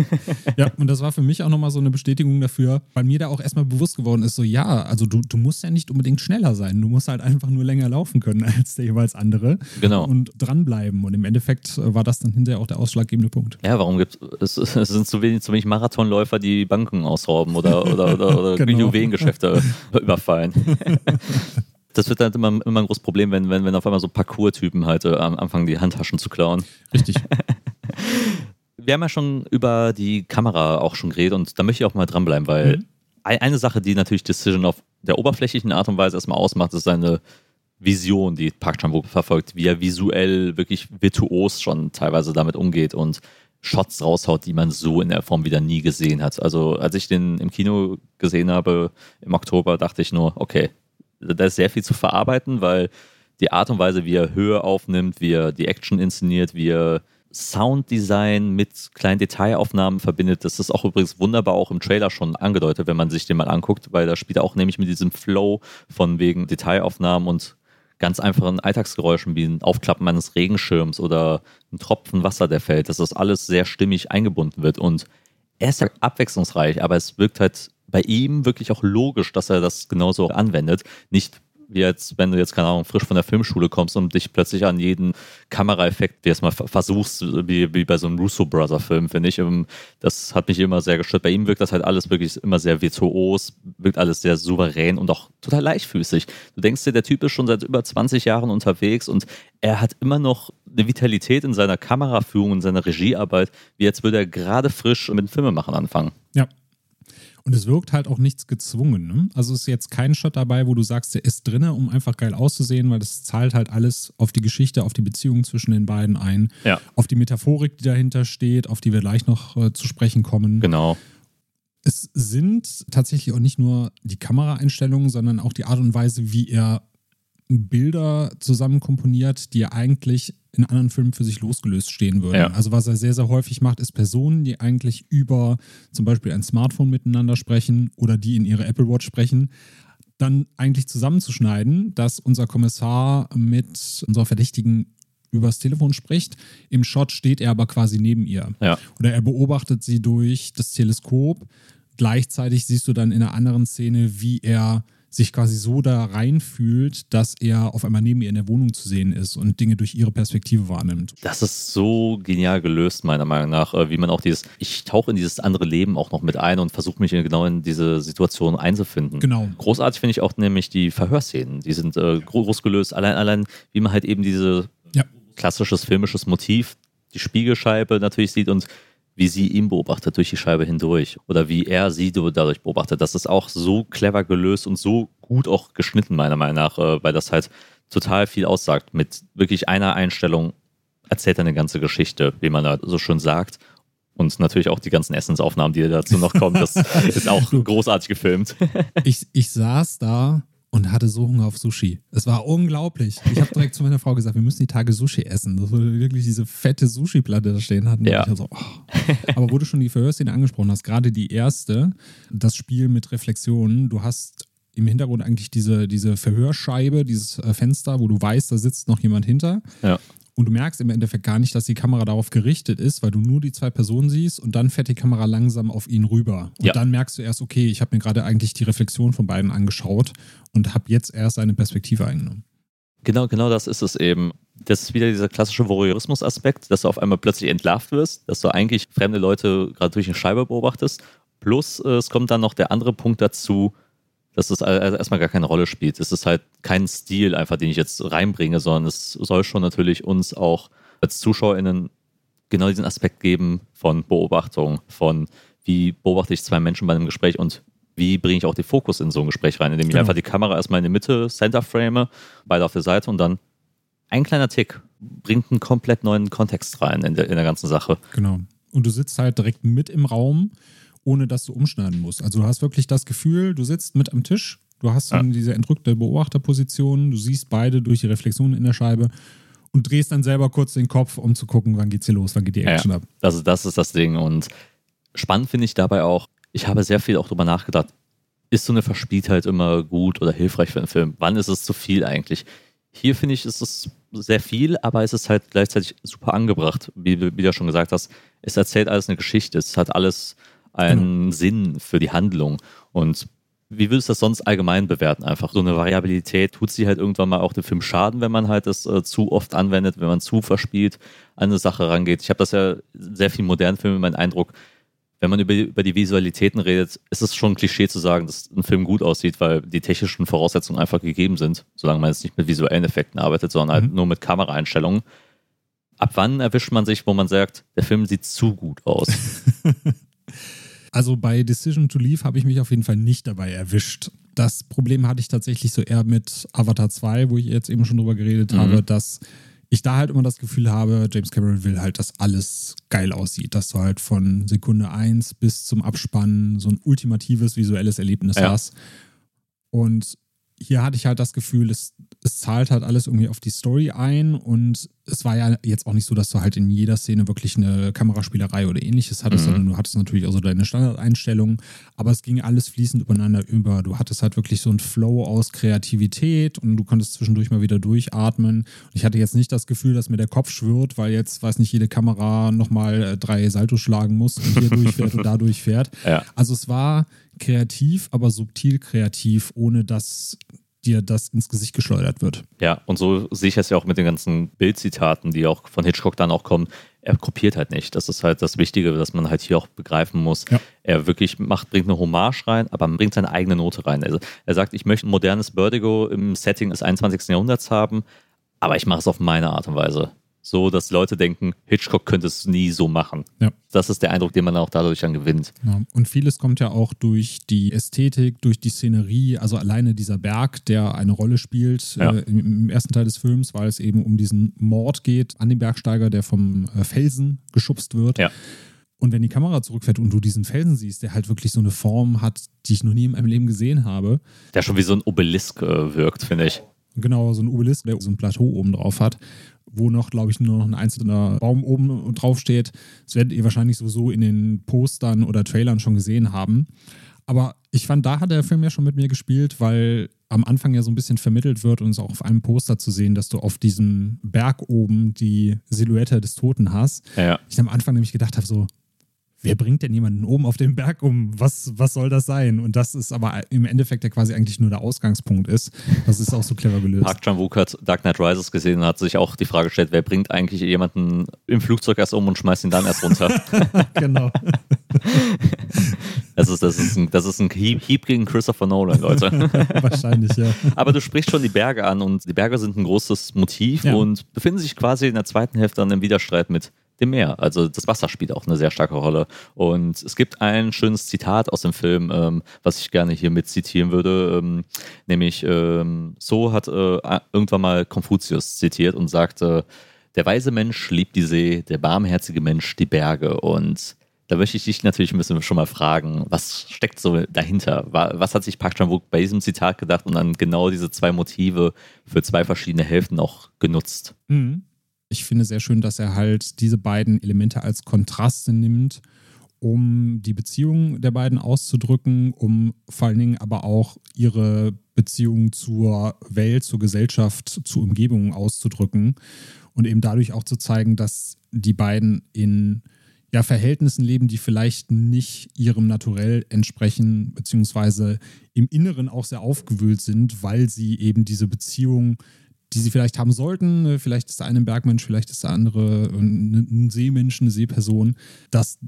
Ja, und das war für mich auch nochmal so eine Bestätigung dafür, weil mir da auch erstmal bewusst geworden ist, so ja, also du, du musst ja nicht unbedingt schneller sein, du musst halt einfach nur länger laufen können als der jeweils andere Genau. und dranbleiben. Und im Endeffekt äh, war das dann hinterher auch der ausschlaggebende Punkt. Ja, warum gibt es, es sind zu wenig, zu wenig Marathonläufer, die Banken ausrauben oder, oder, oder, oder Genau. Juwelengeschäfte überfallen. Das wird dann immer, immer ein großes Problem, wenn, wenn, wenn auf einmal so Parcours-Typen halt äh, am Anfang die Handtaschen zu klauen. Richtig. Wir haben ja schon über die Kamera auch schon geredet und da möchte ich auch mal dranbleiben, weil Mhm. ein- eine Sache, die natürlich Decision auf der oberflächlichen Art und Weise erstmal ausmacht, ist seine Vision, die Park Chan-wook verfolgt, wie er visuell wirklich virtuos schon teilweise damit umgeht und Shots raushaut, die man so in der Form wieder nie gesehen hat. Also als ich den im Kino gesehen habe im Oktober, dachte ich nur, okay, da ist sehr viel zu verarbeiten, weil die Art und Weise, wie er Höhe aufnimmt, wie er die Action inszeniert, wie er Sounddesign mit kleinen Detailaufnahmen verbindet. Das ist auch übrigens wunderbar auch im Trailer schon angedeutet, wenn man sich den mal anguckt, weil da spielt er auch nämlich mit diesem Flow von wegen Detailaufnahmen und ganz einfachen Alltagsgeräuschen wie ein Aufklappen eines Regenschirms oder ein Tropfen Wasser, der fällt, dass das alles sehr stimmig eingebunden wird. Und er ist abwechslungsreich, aber es wirkt halt bei ihm wirklich auch logisch, dass er das genauso anwendet. Nicht wie jetzt, wenn du jetzt, keine Ahnung, frisch von der Filmschule kommst und dich plötzlich an jeden Kameraeffekt jetzt versuchst, wie, wie bei so einem Russo Brother Film, finde ich. Ähm, das hat mich immer sehr gestört. Bei ihm wirkt das halt alles wirklich immer sehr virtuos, wirkt alles sehr souverän und auch total leichtfüßig. Du denkst dir, der Typ ist schon seit über 20 Jahren unterwegs und er hat immer noch eine Vitalität in seiner Kameraführung, in seiner Regiearbeit, wie jetzt würde er gerade frisch mit Filmemachen anfangen. Ja, und es wirkt halt auch nichts gezwungen. Ne? Also ist jetzt kein Shot dabei, wo du sagst, der ist drinne, um einfach geil auszusehen, weil das zahlt halt alles auf die Geschichte, auf die Beziehung zwischen den beiden ein, ja. auf die Metaphorik, die dahinter steht, auf die wir gleich noch äh, zu sprechen kommen. Genau. Es sind tatsächlich auch nicht nur die Kameraeinstellungen, sondern auch die Art und Weise, wie er Bilder zusammen komponiert, die er eigentlich in anderen Filmen für sich losgelöst stehen würden. Ja. Also was er sehr, sehr häufig macht, ist Personen, die eigentlich über zum Beispiel ein Smartphone miteinander sprechen oder die in ihre Apple Watch sprechen, dann eigentlich zusammenzuschneiden, dass unser Kommissar mit unserer Verdächtigen übers Telefon spricht. Im Shot steht er aber quasi neben ihr. Ja. Oder er beobachtet sie durch das Teleskop. Gleichzeitig siehst du dann in einer anderen Szene, wie er sich quasi so da reinfühlt, dass er auf einmal neben ihr in der Wohnung zu sehen ist und Dinge durch ihre Perspektive wahrnimmt. Das ist so genial gelöst, meiner Meinung nach, äh, wie man auch dieses, ich tauche in dieses andere Leben auch noch mit ein und versuche mich genau in diese Situation einzufinden. Genau. Großartig finde ich auch nämlich die Verhörszenen. Die sind äh, groß gelöst, allein, allein, wie man halt eben diese ja. klassisches filmisches Motiv, die Spiegelscheibe natürlich sieht und wie sie ihn beobachtet durch die Scheibe hindurch oder wie er sie dadurch beobachtet. Das ist auch so clever gelöst und so gut auch geschnitten, meiner Meinung nach, äh, weil das halt total viel aussagt. Mit wirklich einer Einstellung erzählt er eine ganze Geschichte, wie man da so schön sagt. Und natürlich auch die ganzen Essensaufnahmen, die dazu noch kommen. Das ist auch großartig gefilmt. ich, ich saß da und hatte so Hunger auf Sushi. Es war unglaublich. Ich habe direkt zu meiner Frau gesagt, wir müssen die Tage Sushi essen. Das wir wirklich diese fette Sushi-Platte da stehen hatten. Ja. So, oh. Aber wo du schon die Verhörszene angesprochen hast, gerade die erste, das Spiel mit Reflexionen, du hast im Hintergrund eigentlich diese, diese Verhörscheibe, dieses äh, Fenster, wo du weißt, da sitzt noch jemand hinter. Ja. Und du merkst im Endeffekt gar nicht, dass die Kamera darauf gerichtet ist, weil du nur die zwei Personen siehst und dann fährt die Kamera langsam auf ihn rüber. Und ja. dann merkst du erst, okay, ich habe mir gerade eigentlich die Reflexion von beiden angeschaut und habe jetzt erst seine Perspektive eingenommen. Genau, genau das ist es eben. Das ist wieder dieser klassische Voyeurismus-Aspekt, dass du auf einmal plötzlich entlarvt wirst, dass du eigentlich fremde Leute gerade durch eine Scheibe beobachtest. Plus, äh, es kommt dann noch der andere Punkt dazu, dass es also erstmal gar keine Rolle spielt. Es ist halt kein Stil einfach, den ich jetzt reinbringe, sondern es soll schon natürlich uns auch als ZuschauerInnen genau diesen Aspekt geben von Beobachtung, von wie beobachte ich zwei Menschen bei einem Gespräch und wie bringe ich auch den Fokus in so ein Gespräch rein, indem ich Genau. einfach die Kamera erstmal in die Mitte, Center frame, beide auf der Seite und dann ein kleiner Tick bringt einen komplett neuen Kontext rein in der, in der ganzen Sache. Genau. Und du sitzt halt direkt mit im Raum, ohne dass du umschneiden musst. Also du hast wirklich das Gefühl, du sitzt mit am Tisch, du hast dann diese entrückte Beobachterposition, du siehst beide durch die Reflexion in der Scheibe und drehst dann selber kurz den Kopf, um zu gucken, wann geht's hier los, wann geht die Action Ja, ab. Also das ist das Ding. Und spannend finde ich dabei auch, ich habe sehr viel auch drüber nachgedacht, ist so eine Verspieltheit immer gut oder hilfreich für einen Film? Wann ist es zu viel eigentlich? Hier finde ich, ist es sehr viel, aber es ist halt gleichzeitig super angebracht, wie, wie du ja schon gesagt hast. Es erzählt alles eine Geschichte, es hat alles einen Sinn für die Handlung. Und wie würdest du das sonst allgemein bewerten? Einfach so eine Variabilität, tut sie halt irgendwann mal auch dem Film schaden, wenn man halt das äh, zu oft anwendet, wenn man zu verspielt an eine Sache rangeht. Ich habe das ja sehr viel modernen Filmen, mein Eindruck, wenn man über, über die Visualitäten redet, ist es schon ein Klischee zu sagen, dass ein Film gut aussieht, weil die technischen Voraussetzungen einfach gegeben sind, solange man jetzt nicht mit visuellen Effekten arbeitet, sondern halt Mhm. nur mit Kameraeinstellungen. Ab wann erwischt man sich, wo man sagt, der Film sieht zu gut aus? Also bei Decision to Leave habe ich mich auf jeden Fall nicht dabei erwischt. Das Problem hatte ich tatsächlich so eher mit Avatar 2, wo ich jetzt eben schon drüber geredet Mhm. habe, dass ich da halt immer das Gefühl habe, James Cameron will halt, dass alles geil aussieht, dass du halt von Sekunde 1 bis zum Abspann so ein ultimatives visuelles Erlebnis Ja. hast. Und hier hatte ich halt das Gefühl, es es zahlt halt alles irgendwie auf die Story ein und es war ja jetzt auch nicht so, dass du halt in jeder Szene wirklich eine Kameraspielerei oder ähnliches hattest, Mhm. sondern du hattest natürlich auch so deine Standardeinstellungen, aber es ging alles fließend übereinander über. Du hattest halt wirklich so einen Flow aus Kreativität und du konntest zwischendurch mal wieder durchatmen. Und ich hatte jetzt nicht das Gefühl, dass mir der Kopf schwirrt, weil jetzt, weiß nicht, jede Kamera nochmal äh, drei Saltos schlagen muss und hier durchfährt und da durchfährt. Ja. Also es war kreativ, aber subtil kreativ, ohne dass dir das ins Gesicht geschleudert wird. Ja, und so sehe ich es ja auch mit den ganzen Bildzitaten, die auch von Hitchcock dann auch kommen. Er kopiert halt nicht. Das ist halt das Wichtige, dass man halt hier auch begreifen muss. Ja. Er wirklich macht, bringt eine Hommage rein, aber man bringt seine eigene Note rein. Also er sagt, ich möchte ein modernes Vertigo im Setting des 21. Jahrhunderts haben, aber ich mache es auf meine Art und Weise. So, dass Leute denken, Hitchcock könnte es nie so machen. Ja. Das ist der Eindruck, den man auch dadurch dann gewinnt. Ja, und vieles kommt ja auch durch die Ästhetik, durch die Szenerie, also alleine dieser Berg, der eine Rolle spielt Ja. äh, im, ersten Teil des Films, weil es eben um diesen Mord geht an den Bergsteiger, der vom äh, Felsen geschubst wird. Ja. Und wenn die Kamera zurückfährt und du diesen Felsen siehst, der halt wirklich so eine Form hat, die ich noch nie in meinem Leben gesehen habe, Der schon wie so ein Obelisk äh, wirkt, finde ich. Genau, so ein Obelisk, der so ein Plateau oben drauf hat, wo noch, glaube ich, nur noch ein einzelner Baum oben drauf steht. Das werdet ihr wahrscheinlich sowieso in den Postern oder Trailern schon gesehen haben. Aber ich fand, da hat der Film ja schon mit mir gespielt, weil am Anfang ja so ein bisschen vermittelt wird und es auch auf einem Poster zu sehen, dass du auf diesem Berg oben die Silhouette des Toten hast. Ja, ja. Ich am Anfang nämlich gedacht habe, so, wer bringt denn jemanden oben auf den Berg um? Was, was soll das sein? Und das ist aber im Endeffekt ja quasi eigentlich nur der Ausgangspunkt ist. Das ist auch so clever gelöst. Park Chan-wook hat Dark Knight Rises gesehen und hat sich auch die Frage gestellt, wer bringt eigentlich jemanden im Flugzeug erst um und schmeißt ihn dann erst runter? genau. Das ist, das ist ein, das ist ein Hieb, Hieb gegen Christopher Nolan, Leute. Wahrscheinlich, ja. Aber du sprichst schon die Berge an und die Berge sind ein großes Motiv Ja. und befinden sich quasi in der zweiten Hälfte dann im Widerstreit mit dem Meer. Also das Wasser spielt auch eine sehr starke Rolle. Und es gibt ein schönes Zitat aus dem Film, ähm, was ich gerne hier mit zitieren würde. Ähm, nämlich, ähm, so hat äh, irgendwann mal Konfuzius zitiert und sagte, der weise Mensch liebt die See, der barmherzige Mensch die Berge. Und da möchte ich dich natürlich ein bisschen schon mal fragen, was steckt so dahinter? Wa- Was hat sich Park Chan-wook bei diesem Zitat gedacht und dann genau diese zwei Motive für zwei verschiedene Hälften auch genutzt? Mhm. Ich finde sehr schön, dass er halt diese beiden Elemente als Kontraste nimmt, um die Beziehung der beiden auszudrücken, um vor allen Dingen aber auch ihre Beziehung zur Welt, zur Gesellschaft, zur Umgebung auszudrücken und eben dadurch auch zu zeigen, dass die beiden in ja, Verhältnissen leben, die vielleicht nicht ihrem Naturell entsprechen, beziehungsweise im Inneren auch sehr aufgewühlt sind, weil sie eben diese Beziehung, die sie vielleicht haben sollten, vielleicht ist der eine ein Bergmensch, vielleicht ist der andere ein Seemensch, eine Seeperson, dass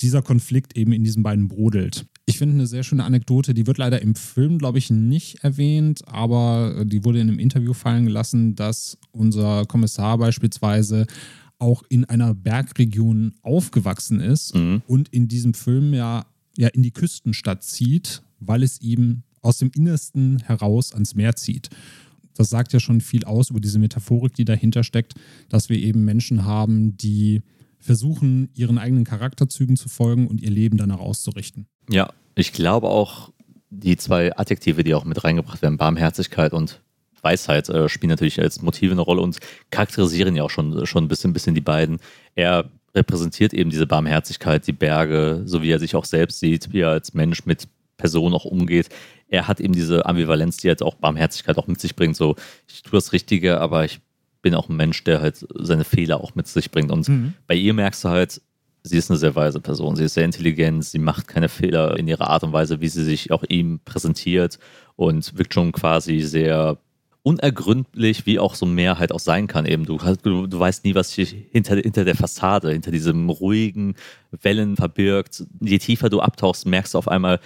dieser Konflikt eben in diesen beiden brodelt. Ich finde eine sehr schöne Anekdote, die wird leider im Film, glaube ich, nicht erwähnt, aber die wurde in einem Interview fallen gelassen, dass unser Kommissar beispielsweise auch in einer Bergregion aufgewachsen ist Mhm. und in diesem Film ja, ja in die Küstenstadt zieht, weil es ihm aus dem Innersten heraus ans Meer zieht. Das sagt ja schon viel aus über diese Metaphorik, die dahinter steckt, dass wir eben Menschen haben, die versuchen, ihren eigenen Charakterzügen zu folgen und ihr Leben danach auszurichten. Ja, ich glaube auch, die zwei Adjektive, die auch mit reingebracht werden, Barmherzigkeit und Weisheit, äh, spielen natürlich als Motive eine Rolle und charakterisieren ja auch schon, schon ein bisschen, bisschen die beiden. Er repräsentiert eben diese Barmherzigkeit, die Berge, so wie er sich auch selbst sieht, wie er als Mensch mit Personen auch umgeht. Er hat eben diese Ambivalenz, die halt auch Barmherzigkeit auch mit sich bringt. So, ich tue das Richtige, aber ich bin auch ein Mensch, der halt seine Fehler auch mit sich bringt. Und bei ihr merkst du halt, sie ist eine sehr weise Person. Sie ist sehr intelligent, sie macht keine Fehler in ihrer Art und Weise, wie sie sich auch ihm präsentiert und wirkt schon quasi sehr unergründlich, wie auch so mehr halt auch sein kann. Eben, du, du, du weißt nie, was sich hinter, hinter der Fassade, hinter diesem ruhigen Wellen verbirgt. Je tiefer du abtauchst, merkst du auf einmal,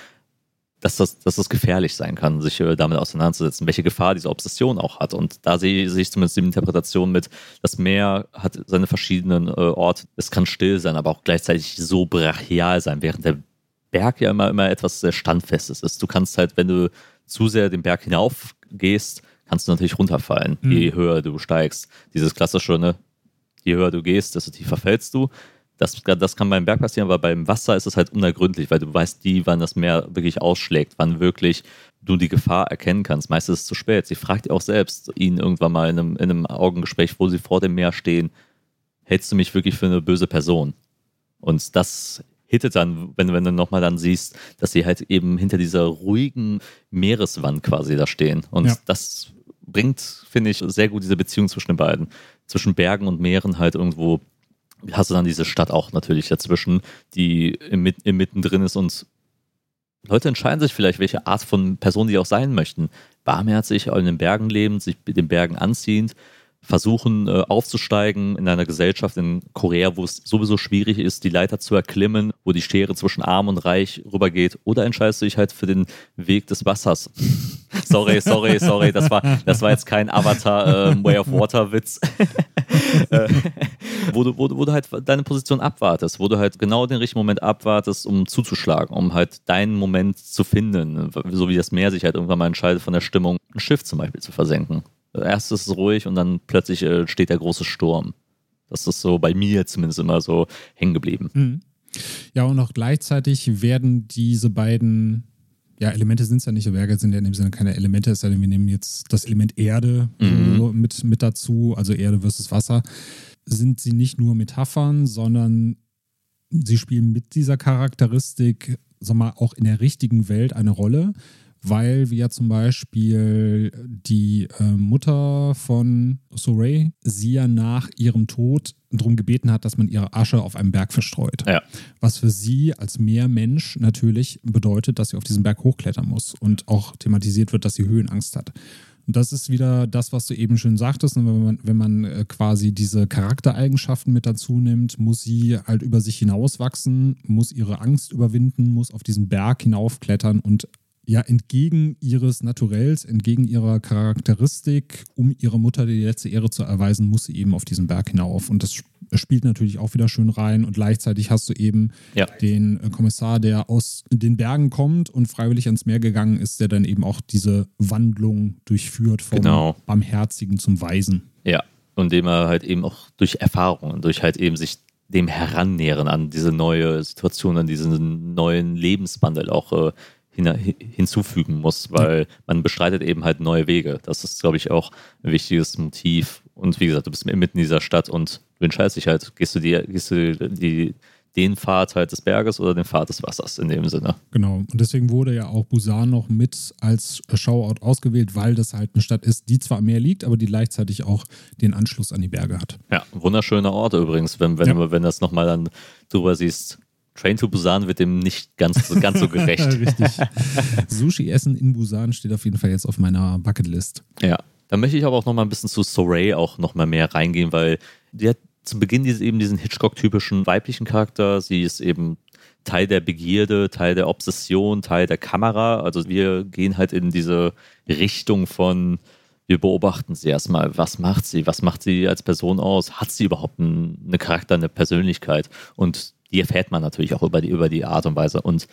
dass das, dass das gefährlich sein kann, sich äh, damit auseinanderzusetzen, welche Gefahr diese Obsession auch hat. Und da sehe, sehe ich zumindest die Interpretation mit, das Meer hat seine verschiedenen äh, Orte. Es kann still sein, aber auch gleichzeitig so brachial sein, während der Berg ja immer, immer etwas sehr Standfestes ist. Du kannst halt, wenn du zu sehr den Berg hinauf gehst, kannst du natürlich runterfallen, je höher du steigst. Dieses klassische, ne, je höher du gehst, desto tiefer fällst du. Das, das kann beim Berg passieren, aber beim Wasser ist es halt unergründlich, weil du weißt nie, wann das Meer wirklich ausschlägt, wann wirklich du die Gefahr erkennen kannst. Meistens ist es zu spät. Sie fragt auch selbst ihn irgendwann mal in einem, in einem Augengespräch, wo sie vor dem Meer stehen, hältst du mich wirklich für eine böse Person? Und das hittet dann, wenn, wenn du nochmal dann siehst, dass sie halt eben hinter dieser ruhigen Meereswand quasi da stehen. Und Ja. das bringt, finde ich, sehr gut diese Beziehung zwischen den beiden. Zwischen Bergen und Meeren halt irgendwo hast du dann diese Stadt auch natürlich dazwischen, die im, im mittendrin ist und Leute entscheiden sich vielleicht, welche Art von Person sie auch sein möchten. Barmherzig in den Bergen lebend, sich den Bergen anziehend, versuchen äh, aufzusteigen in einer Gesellschaft in Korea, wo es sowieso schwierig ist, die Leiter zu erklimmen, wo die Schere zwischen Arm und Reich rübergeht. Oder entscheidest du dich halt für den Weg des Wassers. sorry, sorry, sorry, das war, das war jetzt kein Avatar äh, Way of Water Witz. Äh, wo, du, wo, wo du halt deine Position abwartest, wo du halt genau den richtigen Moment abwartest, um zuzuschlagen, um halt deinen Moment zu finden. So wie das Meer sich halt irgendwann mal entscheidet, von der Stimmung ein Schiff zum Beispiel zu versenken. Erst ist es ruhig und dann plötzlich äh, steht der große Sturm. Das ist so bei mir zumindest immer so hängen geblieben. Mhm. Ja, und auch gleichzeitig werden diese beiden, ja, Elemente sind es ja nicht, Berge sind ja in dem Sinne keine Elemente, es sei denn, wir nehmen jetzt das Element Erde Mhm. so mit, mit dazu, also Erde versus Wasser, sind sie nicht nur Metaphern, sondern sie spielen mit dieser Charakteristik, sag mal, auch in der richtigen Welt eine Rolle, weil wir ja zum Beispiel die äh, Mutter von Soray sie ja nach ihrem Tod darum gebeten hat, dass man ihre Asche auf einem Berg verstreut. Ja. Was für sie als Meermensch natürlich bedeutet, dass sie auf diesen Berg hochklettern muss und auch thematisiert wird, dass sie Höhenangst hat. Und das ist wieder das, was du eben schön sagtest. ne, Wenn man, wenn man äh, quasi diese Charaktereigenschaften mit dazu nimmt, muss sie halt über sich hinauswachsen, muss ihre Angst überwinden, muss auf diesen Berg hinaufklettern und ja, entgegen ihres Naturells, entgegen ihrer Charakteristik, um ihrer Mutter die letzte Ehre zu erweisen, muss sie eben auf diesen Berg hinauf. Und das sp- spielt natürlich auch wieder schön rein. Und gleichzeitig hast du eben Ja. den äh, Kommissar, der aus den Bergen kommt und freiwillig ans Meer gegangen ist, der dann eben auch diese Wandlung durchführt vom Genau. Barmherzigen zum Weisen. Ja, und dem er halt eben auch durch Erfahrungen, durch halt eben sich dem herannähern an diese neue Situation, an diesen neuen Lebenswandel auch äh, hin, hi- hinzufügen muss, weil man bestreitet eben halt neue Wege. Das ist, glaube ich, auch ein wichtiges Motiv. Und wie gesagt, du bist mitten in dieser Stadt und du entscheidest dich halt, gehst du, die, gehst du die, den Pfad halt des Berges oder den Pfad des Wassers in dem Sinne. Genau. Und deswegen wurde ja auch Busan noch mit als Schauort ausgewählt, weil das halt eine Stadt ist, die zwar am Meer liegt, aber die gleichzeitig auch den Anschluss an die Berge hat. Ja, wunderschöner Ort übrigens, wenn, wenn, Ja. du, wenn das nochmal dann drüber siehst. Train to Busan wird dem nicht ganz, so- ganz so gerecht. Richtig. Sushi essen in Busan steht auf jeden Fall jetzt auf meiner Bucketlist. Ja. Dann möchte ich aber auch noch mal ein bisschen zu Soray auch noch mal mehr reingehen, weil die hat zu Beginn diese, eben diesen Hitchcock-typischen weiblichen Charakter. Sie ist eben Teil der Begierde, Teil der Obsession, Teil der Kamera. Also wir gehen halt in diese Richtung von, wir beobachten sie erstmal. Was macht sie? Was macht sie als Person aus? Hat sie überhaupt einen, eine Charakter, eine Persönlichkeit? Und die erfährt man natürlich auch über die, über die Art und Weise. Und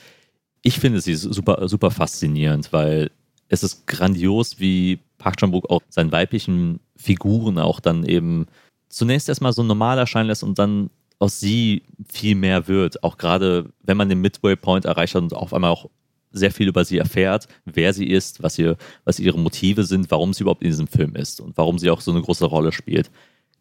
ich finde sie super, super faszinierend, weil es ist grandios, wie Park Chan-wook auch seinen weiblichen Figuren auch dann eben zunächst erstmal so normal erscheinen lässt und dann aus sie viel mehr wird. Auch gerade, wenn man den Midway Point erreicht hat und auf einmal auch sehr viel über sie erfährt, wer sie ist, was, ihr, was ihre Motive sind, warum sie überhaupt in diesem Film ist und warum sie auch so eine große Rolle spielt,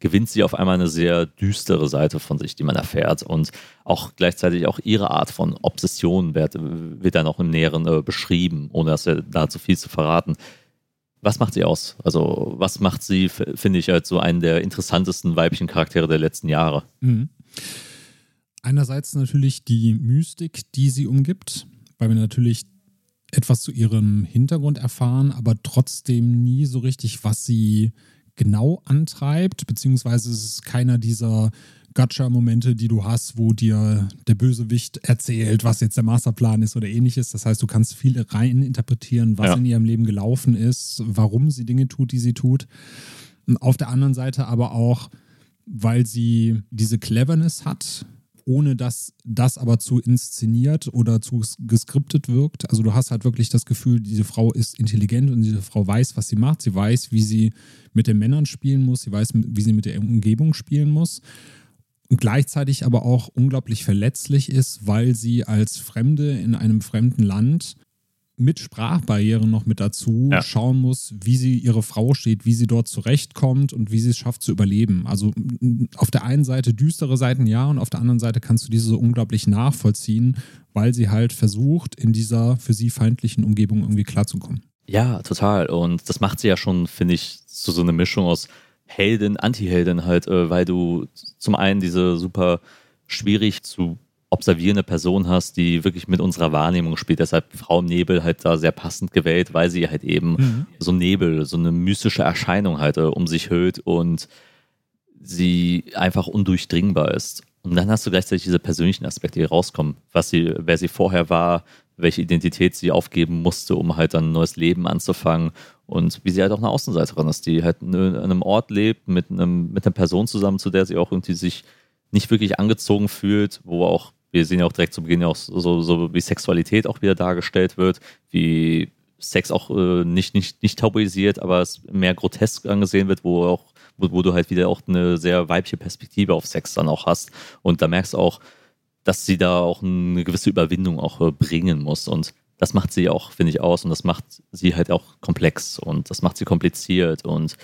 gewinnt sie auf einmal eine sehr düstere Seite von sich, die man erfährt. Und auch gleichzeitig auch ihre Art von Obsession wird, wird dann auch im Näheren äh, beschrieben, ohne dass er da zu viel zu verraten. Was macht sie aus? Also, was macht sie, finde ich, als so einen der interessantesten weiblichen Charaktere der letzten Jahre? Mhm. Einerseits natürlich die Mystik, die sie umgibt, weil wir natürlich etwas zu ihrem Hintergrund erfahren, aber trotzdem nie so richtig, was sie genau antreibt, beziehungsweise es ist keiner dieser Gotcha-Momente, die du hast, wo dir der Bösewicht erzählt, was jetzt der Masterplan ist oder ähnliches. Das heißt, du kannst viel rein interpretieren, was Ja. in ihrem Leben gelaufen ist, warum sie Dinge tut, die sie tut. Und auf der anderen Seite aber auch, weil sie diese Cleverness hat, ohne dass das aber zu inszeniert oder zu geskriptet wirkt. Also du hast halt wirklich das Gefühl, diese Frau ist intelligent und diese Frau weiß, was sie macht. Sie weiß, wie sie mit den Männern spielen muss. Sie weiß, wie sie mit der Umgebung spielen muss. gleichzeitig aber auch unglaublich verletzlich ist, weil sie als Fremde in einem fremden Land mit Sprachbarrieren noch mit dazu Ja. schauen muss, wie sie ihre Frau steht, wie sie dort zurechtkommt und wie sie es schafft zu überleben. Also auf der einen Seite düstere Seiten ja und auf der anderen Seite kannst du diese so unglaublich nachvollziehen, weil sie halt versucht, in dieser für sie feindlichen Umgebung irgendwie klarzukommen. Ja, total. Und das macht sie ja schon, finde ich, zu so eine Mischung aus Heldin, Anti-Heldin halt, äh, weil du zum einen diese super schwierig zu observierende Person hast, die wirklich mit unserer Wahrnehmung spielt. Deshalb Frau im Nebel halt da sehr passend gewählt, weil sie halt eben so Nebel, so eine mystische Erscheinung halt äh, um sich hüllt und sie einfach undurchdringbar ist. Und dann hast du gleichzeitig diese persönlichen Aspekte, die rauskommen, was sie, wer sie vorher war, welche Identität sie aufgeben musste, um halt dann ein neues Leben anzufangen und wie sie halt auch eine Außenseiterin ist, die halt in einem Ort lebt mit, einem, mit einer Person zusammen, zu der sie auch irgendwie sich nicht wirklich angezogen fühlt, wo auch, wir sehen ja auch direkt zu Beginn auch so, so wie Sexualität auch wieder dargestellt wird, wie Sex auch äh, nicht, nicht, nicht tabuisiert, aber es mehr grotesk angesehen wird, wo auch wo, wo du halt wieder auch eine sehr weibliche Perspektive auf Sex dann auch hast. Und da merkst du auch, dass sie da auch eine gewisse Überwindung auch äh, bringen muss. Und das macht sie auch, finde ich, aus. Und das macht sie halt auch komplex und das macht sie kompliziert und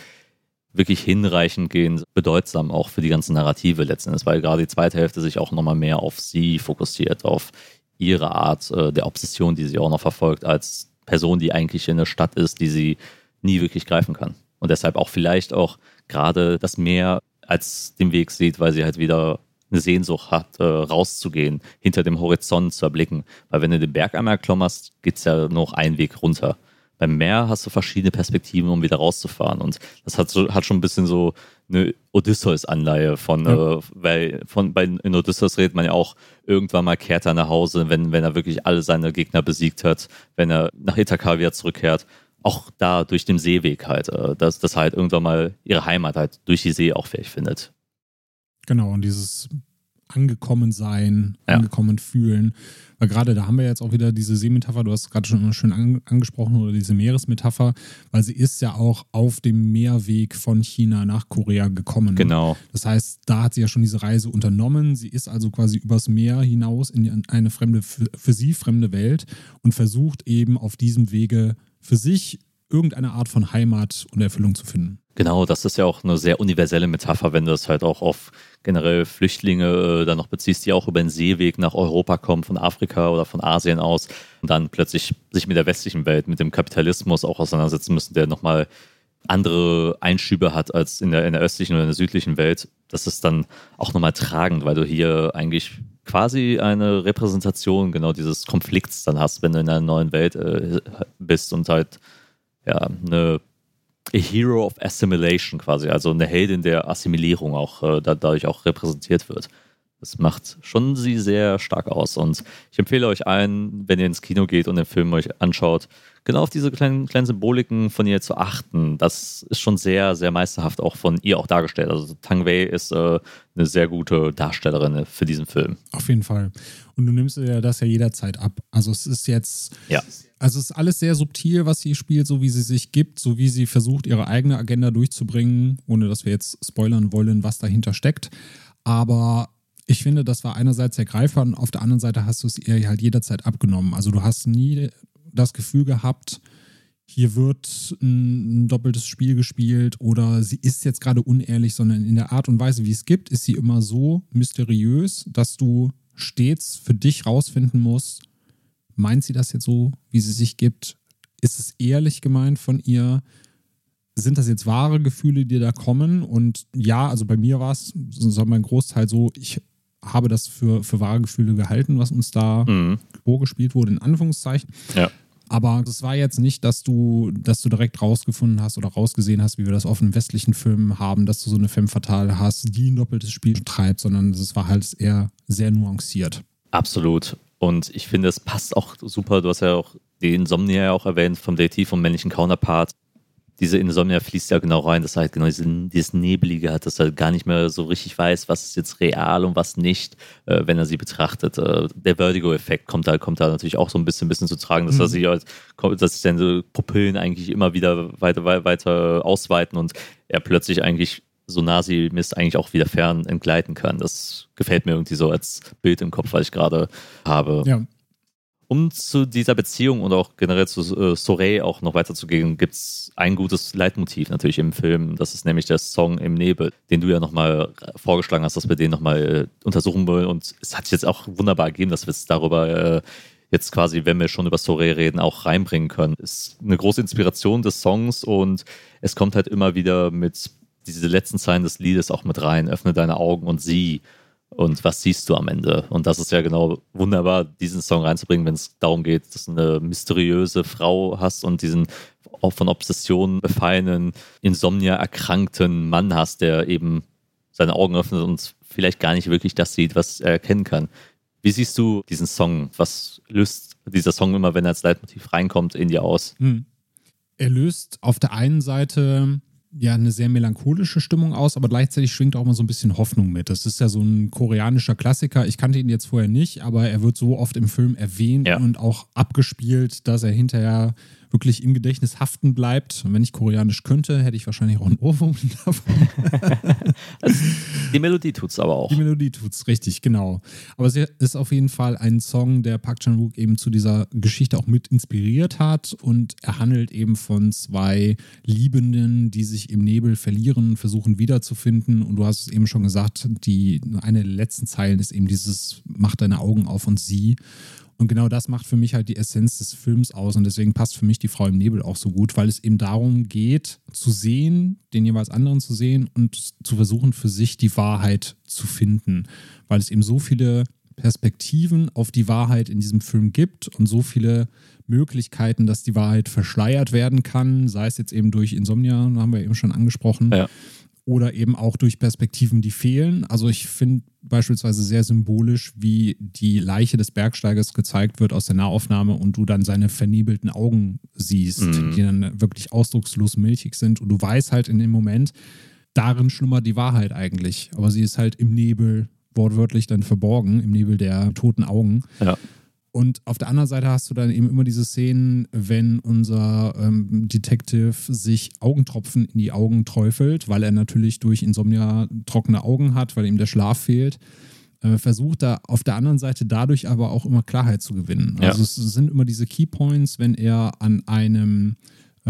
wirklich hinreichend gehend bedeutsam auch für die ganze Narrative letzten Endes, weil gerade die zweite Hälfte sich auch nochmal mehr auf sie fokussiert, auf ihre Art äh, der Obsession, die sie auch noch verfolgt, als Person, die eigentlich in der Stadt ist, die sie nie wirklich greifen kann. Und deshalb auch vielleicht auch gerade das Meer als den Weg sieht, weil sie halt wieder eine Sehnsucht hat, äh, rauszugehen, hinter dem Horizont zu erblicken. Weil wenn du den Berg einmal klommerst, geht es ja noch einen Weg runter. Beim Meer hast du verschiedene Perspektiven, um wieder rauszufahren. Und das hat, so, hat schon ein bisschen so eine Odysseus-Anleihe von, Ja. äh, weil von, bei, in Odysseus redet man ja auch, irgendwann mal kehrt er nach Hause, wenn, wenn er wirklich alle seine Gegner besiegt hat, wenn er nach Ithaka wieder zurückkehrt. Auch da durch den Seeweg halt, äh, dass, er halt irgendwann mal ihre Heimat halt durch die See auch vielleicht findet. Genau, und dieses angekommen sein, Ja. angekommen fühlen. Weil gerade da haben wir jetzt auch wieder diese Seemetapher, du hast es gerade schon schön an, angesprochen, oder diese Meeresmetapher, weil sie ist ja auch auf dem Meerweg von China nach Korea gekommen. Genau. Das heißt, da hat sie ja schon diese Reise unternommen. Sie ist also quasi übers Meer hinaus in eine fremde, für sie fremde Welt und versucht eben auf diesem Wege für sich irgendeine Art von Heimat und Erfüllung zu finden. Genau, das ist ja auch eine sehr universelle Metapher, wenn du das halt auch auf generell Flüchtlinge äh, dann noch beziehst, die auch über den Seeweg nach Europa kommen, von Afrika oder von Asien aus und dann plötzlich sich mit der westlichen Welt, mit dem Kapitalismus auch auseinandersetzen müssen, der nochmal andere Einschübe hat als in der, in der östlichen oder in der südlichen Welt. Das ist dann auch nochmal tragend, weil du hier eigentlich quasi eine Repräsentation genau dieses Konflikts dann hast, wenn du in einer neuen Welt äh, bist und halt ja, eine a Hero of Assimilation quasi, also eine Heldin der Assimilierung auch äh, da, dadurch auch repräsentiert wird. Das macht schon sie sehr stark aus. Und ich empfehle euch allen, wenn ihr ins Kino geht und den Film euch anschaut, genau auf diese kleinen, kleinen Symboliken von ihr zu achten. Das ist schon sehr, sehr meisterhaft auch von ihr auch dargestellt. Also Tang Wei ist äh, eine sehr gute Darstellerin für diesen Film. Auf jeden Fall. Und du nimmst ihr das ja jederzeit ab. Also es ist jetzt, Ja. also es ist alles sehr subtil, was sie spielt, so wie sie sich gibt, so wie sie versucht, ihre eigene Agenda durchzubringen, ohne dass wir jetzt spoilern wollen, was dahinter steckt. Aber ich finde, das war einerseits der Greifer und auf der anderen Seite hast du es ihr halt jederzeit abgenommen. Also du hast nie das Gefühl gehabt, hier wird ein doppeltes Spiel gespielt oder sie ist jetzt gerade unehrlich, sondern in der Art und Weise, wie es gibt, ist sie immer so mysteriös, dass du stets für dich rausfinden musst, meint sie das jetzt so, wie sie sich gibt? Ist es ehrlich gemeint von ihr? Sind das jetzt wahre Gefühle, die da kommen? Und ja, also bei mir war es, so mein Großteil so, ich habe das für, für wahre Gefühle gehalten, was uns da Mhm. vorgespielt wurde, in Anführungszeichen. Ja. Aber es war jetzt nicht, dass du, dass du direkt rausgefunden hast oder rausgesehen hast, wie wir das oft in westlichen Filmen haben, dass du so eine Femme fatale hast, die ein doppeltes Spiel treibt, sondern es war halt eher sehr nuanciert. Absolut. Und ich finde, es passt auch super. Du hast ja auch die Insomnia ja auch erwähnt vom Dativ, vom männlichen Counterpart. Diese Insomnia fließt ja genau rein, dass er halt genau diesen, dieses Nebelige hat, dass er gar nicht mehr so richtig weiß, was ist jetzt real und was nicht, äh, wenn er sie betrachtet. Äh, der Vertigo-Effekt kommt da, kommt da natürlich auch so ein bisschen, bisschen zu tragen, dass er sich halt, dass sich seine Pupillen eigentlich immer wieder weiter, weiter, weiter ausweiten und er plötzlich eigentlich so Nazi-Mist eigentlich auch wieder fern entgleiten kann. Das gefällt mir irgendwie so als Bild im Kopf, was ich gerade habe. Ja. Um zu dieser Beziehung und auch generell zu äh, Soleil auch noch weiterzugehen, gibt es ein gutes Leitmotiv natürlich im Film. Das ist nämlich der Song Im Nebel, den du ja nochmal vorgeschlagen hast, dass wir den nochmal äh, untersuchen wollen. Und es hat sich jetzt auch wunderbar ergeben, dass wir es darüber äh, jetzt quasi, wenn wir schon über Soleil reden, auch reinbringen können. Ist eine große Inspiration des Songs und es kommt halt immer wieder mit diese letzten Zeilen des Liedes auch mit rein. Öffne deine Augen und sieh und was siehst du am Ende? Und das ist ja genau wunderbar, diesen Song reinzubringen, wenn es darum geht, dass du eine mysteriöse Frau hast und diesen von Obsessionen befallenen, Insomnia erkrankten Mann hast, der eben seine Augen öffnet und vielleicht gar nicht wirklich das sieht, was er erkennen kann. Wie siehst du diesen Song? Was löst dieser Song immer, wenn er als Leitmotiv reinkommt, in dir aus? Hm. Er löst auf der einen Seite ja eine sehr melancholische Stimmung aus, aber gleichzeitig schwingt auch mal so ein bisschen Hoffnung mit. Das ist ja so ein koreanischer Klassiker. Ich kannte ihn jetzt vorher nicht, aber er wird so oft im Film erwähnt ja. und auch abgespielt, dass er hinterher wirklich im Gedächtnis haften bleibt. Und wenn ich Koreanisch könnte, hätte ich wahrscheinlich auch einen Ohrwurm davon. also, die Melodie tut es aber auch. Die Melodie tut es, richtig, genau. Aber es ist auf jeden Fall ein Song, der Park Chan-wook eben zu dieser Geschichte auch mit inspiriert hat und er handelt eben von zwei Liebenden, die sich im Nebel verlieren, versuchen wiederzufinden und du hast es eben schon gesagt, die eine der letzten Zeilen ist eben dieses mach deine Augen auf und sieh und genau das macht für mich halt die Essenz des Films aus. Und deswegen passt für mich die Frau im Nebel auch so gut, weil es eben darum geht, zu sehen, den jeweils anderen zu sehen und zu versuchen, für sich die Wahrheit zu finden. Weil es eben so viele Perspektiven auf die Wahrheit in diesem Film gibt und so viele Möglichkeiten, dass die Wahrheit verschleiert werden kann, sei es jetzt eben durch Insomnia, haben wir eben schon angesprochen, ja oder eben auch durch Perspektiven, die fehlen. Also ich finde beispielsweise sehr symbolisch, wie die Leiche des Bergsteigers gezeigt wird aus der Nahaufnahme und du dann seine vernebelten Augen siehst, mhm. die dann wirklich ausdruckslos milchig sind und du weißt halt in dem Moment, darin schlummert die Wahrheit eigentlich, aber sie ist halt im Nebel wortwörtlich dann verborgen, im Nebel der toten Augen. Ja. Und auf der anderen Seite hast du dann eben immer diese Szenen, wenn unser ähm, Detective sich Augentropfen in die Augen träufelt, weil er natürlich durch Insomnia trockene Augen hat, weil ihm der Schlaf fehlt. Äh, versucht er auf der anderen Seite dadurch aber auch immer Klarheit zu gewinnen. Ja. Also es sind immer diese Keypoints, wenn er an einem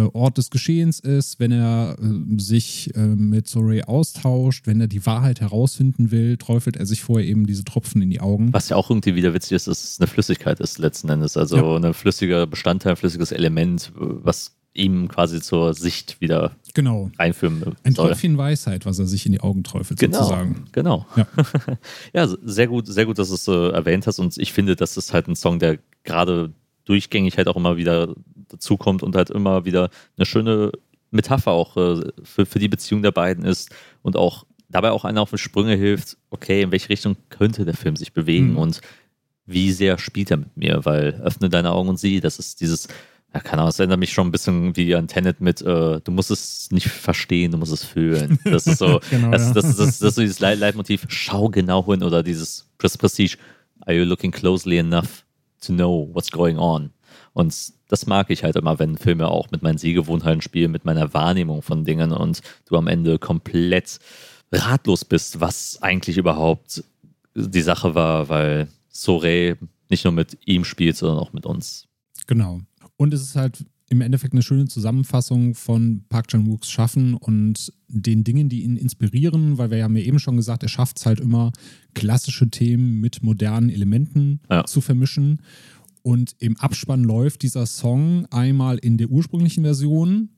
Ort des Geschehens ist, wenn er äh, sich äh, mit Sorey austauscht, wenn er die Wahrheit herausfinden will, träufelt er sich vorher eben diese Tropfen in die Augen. Was ja auch irgendwie wieder witzig ist, dass es eine Flüssigkeit ist letzten Endes. Also ja. ein flüssiger Bestandteil, ein flüssiges Element, was ihm quasi zur Sicht wieder genau. einführen soll. Ein Tröpfchen Weisheit, was er sich in die Augen träufelt, genau, sozusagen. Genau. Ja. ja, sehr gut, sehr gut, dass du es äh, erwähnt hast. Und ich finde, das ist halt ein Song, der gerade durchgängig halt auch immer wieder dazukommt und halt immer wieder eine schöne Metapher auch äh, für, für die Beziehung der beiden ist und auch dabei auch einer auf die Sprünge hilft, okay, in welche Richtung könnte der Film sich bewegen mhm. und wie sehr spielt er mit mir, weil öffne deine Augen und sieh, das ist dieses, ja, keine Ahnung, es erinnert mich schon ein bisschen wie an Tenet mit, äh, du musst es nicht verstehen, du musst es fühlen. Das ist so, genau, das, das, das, das, ist so dieses Leitmotiv, schau genau hin oder dieses Prestige, are you looking closely enough to know what's going on? Und das mag ich halt immer, wenn Filme auch mit meinen Sehgewohnheiten spielen, mit meiner Wahrnehmung von Dingen und du am Ende komplett ratlos bist, was eigentlich überhaupt die Sache war, weil Sorey nicht nur mit ihm spielt, sondern auch mit uns. Genau. Und es ist halt im Endeffekt eine schöne Zusammenfassung von Park Chan-wooks Schaffen und den Dingen, die ihn inspirieren, weil wir haben ja eben schon gesagt, er schafft es halt immer, klassische Themen mit modernen Elementen ja. zu vermischen. Und im Abspann läuft dieser Song einmal in der ursprünglichen Version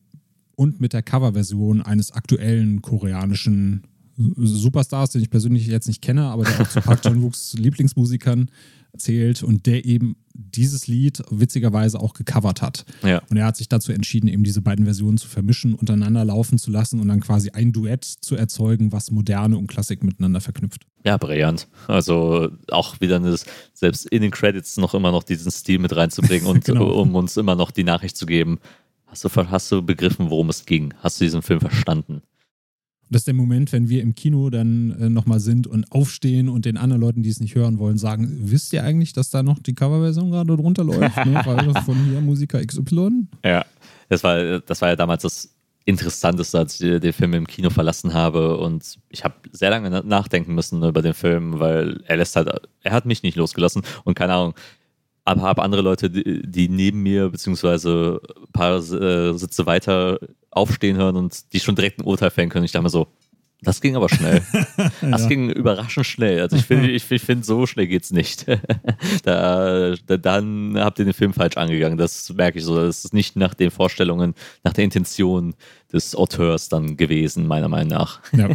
und mit der Coverversion eines aktuellen koreanischen Superstars, den ich persönlich jetzt nicht kenne, aber der auch zu Park Chan-wooks Lieblingsmusikern zählt und der eben dieses Lied witzigerweise auch gecovert hat. Ja. Und er hat sich dazu entschieden, eben diese beiden Versionen zu vermischen, untereinander laufen zu lassen und dann quasi ein Duett zu erzeugen, was Moderne und Klassik miteinander verknüpft. Ja, brillant. Also auch wieder eine, selbst in den Credits noch immer noch diesen Stil mit reinzubringen und genau. um uns immer noch die Nachricht zu geben. Hast du, hast du begriffen, worum es ging? Hast du diesen Film verstanden? Das ist der Moment, wenn wir im Kino dann äh, nochmal sind und aufstehen und den anderen Leuten, die es nicht hören wollen, sagen: Wisst ihr eigentlich, dass da noch die Coverversion gerade drunter läuft? ne? Weil von hier Musiker XY? Ja, das war, das war ja damals das Interessanteste, als ich den Film im Kino verlassen habe. Und ich habe sehr lange nachdenken müssen über den Film, weil er lässt halt, er hat mich nicht losgelassen und keine Ahnung. Aber habe andere Leute, die, neben mir, beziehungsweise ein paar äh, Sitze weiter aufstehen hören und die schon direkt ein Urteil fällen können. Ich dachte mir so, das ging aber schnell. Das ja. ging überraschend schnell. Also ich finde, ich, ich finde, so schnell geht es nicht. da, da, dann habt ihr den Film falsch angegangen. Das merke ich so. Das ist nicht nach den Vorstellungen, nach der Intention des Auteurs dann gewesen, meiner Meinung nach. Ja.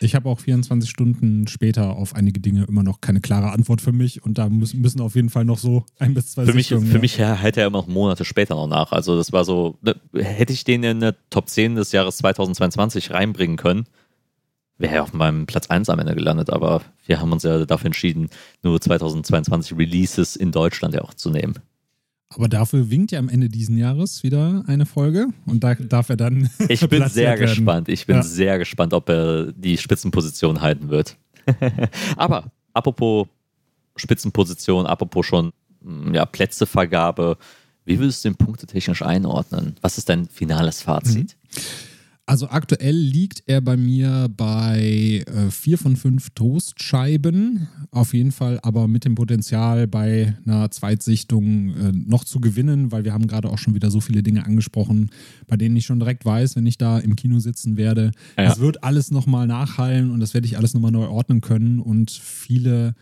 Ich habe auch 24 Stunden später auf einige Dinge immer noch keine klare Antwort für mich und da müssen, auf jeden Fall noch so ein bis zwei Für mich, für ja. mich hält er immer noch Monate später noch nach. Also das war so, ne, hätte ich den in der Top 10 des Jahres 2022 reinbringen können, wäre ja auf meinem Platz 1 am Ende gelandet, aber wir haben uns ja dafür entschieden, nur 2022 Releases in Deutschland ja auch zu nehmen. Aber dafür winkt ja am Ende diesen Jahres wieder eine Folge und da darf er dann. Ich bin sehr gespannt. Ich bin ja. sehr gespannt, ob er die Spitzenposition halten wird. aber apropos Spitzenposition, apropos schon hm, ja, Plätzevergabe, wie würdest du den punktetechnisch einordnen? Was ist dein finales Fazit? Mhm. Also aktuell liegt er bei mir bei äh, vier von fünf Toastscheiben. Auf jeden Fall aber mit dem Potenzial bei einer Zweitsichtung äh, noch zu gewinnen, weil wir haben gerade auch schon wieder so viele Dinge angesprochen, bei denen ich schon direkt weiß, wenn ich da im Kino sitzen werde, es wird alles nochmal nachhallen und das werde ich alles nochmal neu ordnen können und viele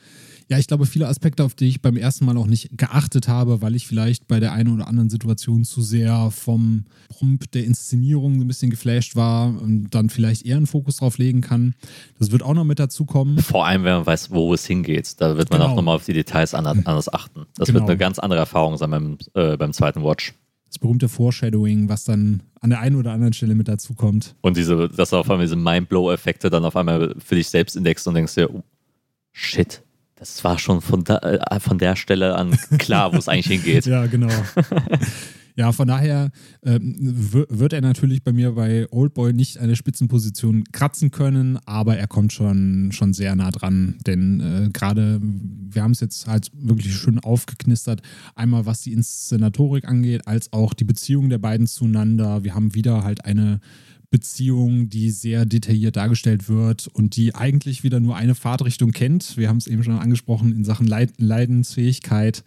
ja, ich glaube, viele Aspekte, auf die ich beim ersten Mal auch nicht geachtet habe, weil ich vielleicht bei der einen oder anderen Situation zu sehr vom Prompt der Inszenierung ein bisschen geflasht war und dann vielleicht eher einen Fokus drauf legen kann. Das wird auch noch mit dazu kommen. Vor allem, wenn man weiß, wo es hingeht. Da wird man genau. auch nochmal auf die Details anders achten. Das genau. wird eine ganz andere Erfahrung sein beim, äh, beim zweiten Watch das berühmte Foreshadowing, was dann an der einen oder anderen Stelle mit dazu kommt. Und diese, dass du auf einmal diese Mindblow-Effekte dann auf einmal für dich selbst entdeckst und denkst dir, oh, shit, das war schon von, da, äh, von der Stelle an klar, wo es eigentlich hingeht. Ja, genau. Ja, von daher ähm, wird er natürlich bei mir bei Oldboy nicht eine Spitzenposition kratzen können, aber er kommt schon, schon sehr nah dran. Denn äh, gerade, wir haben es jetzt halt wirklich schön aufgeknistert. Einmal was die Inszenatorik angeht, als auch die Beziehung der beiden zueinander. Wir haben wieder halt eine Beziehung, die sehr detailliert dargestellt wird und die eigentlich wieder nur eine Fahrtrichtung kennt. Wir haben es eben schon angesprochen in Sachen Leid Leidensfähigkeit.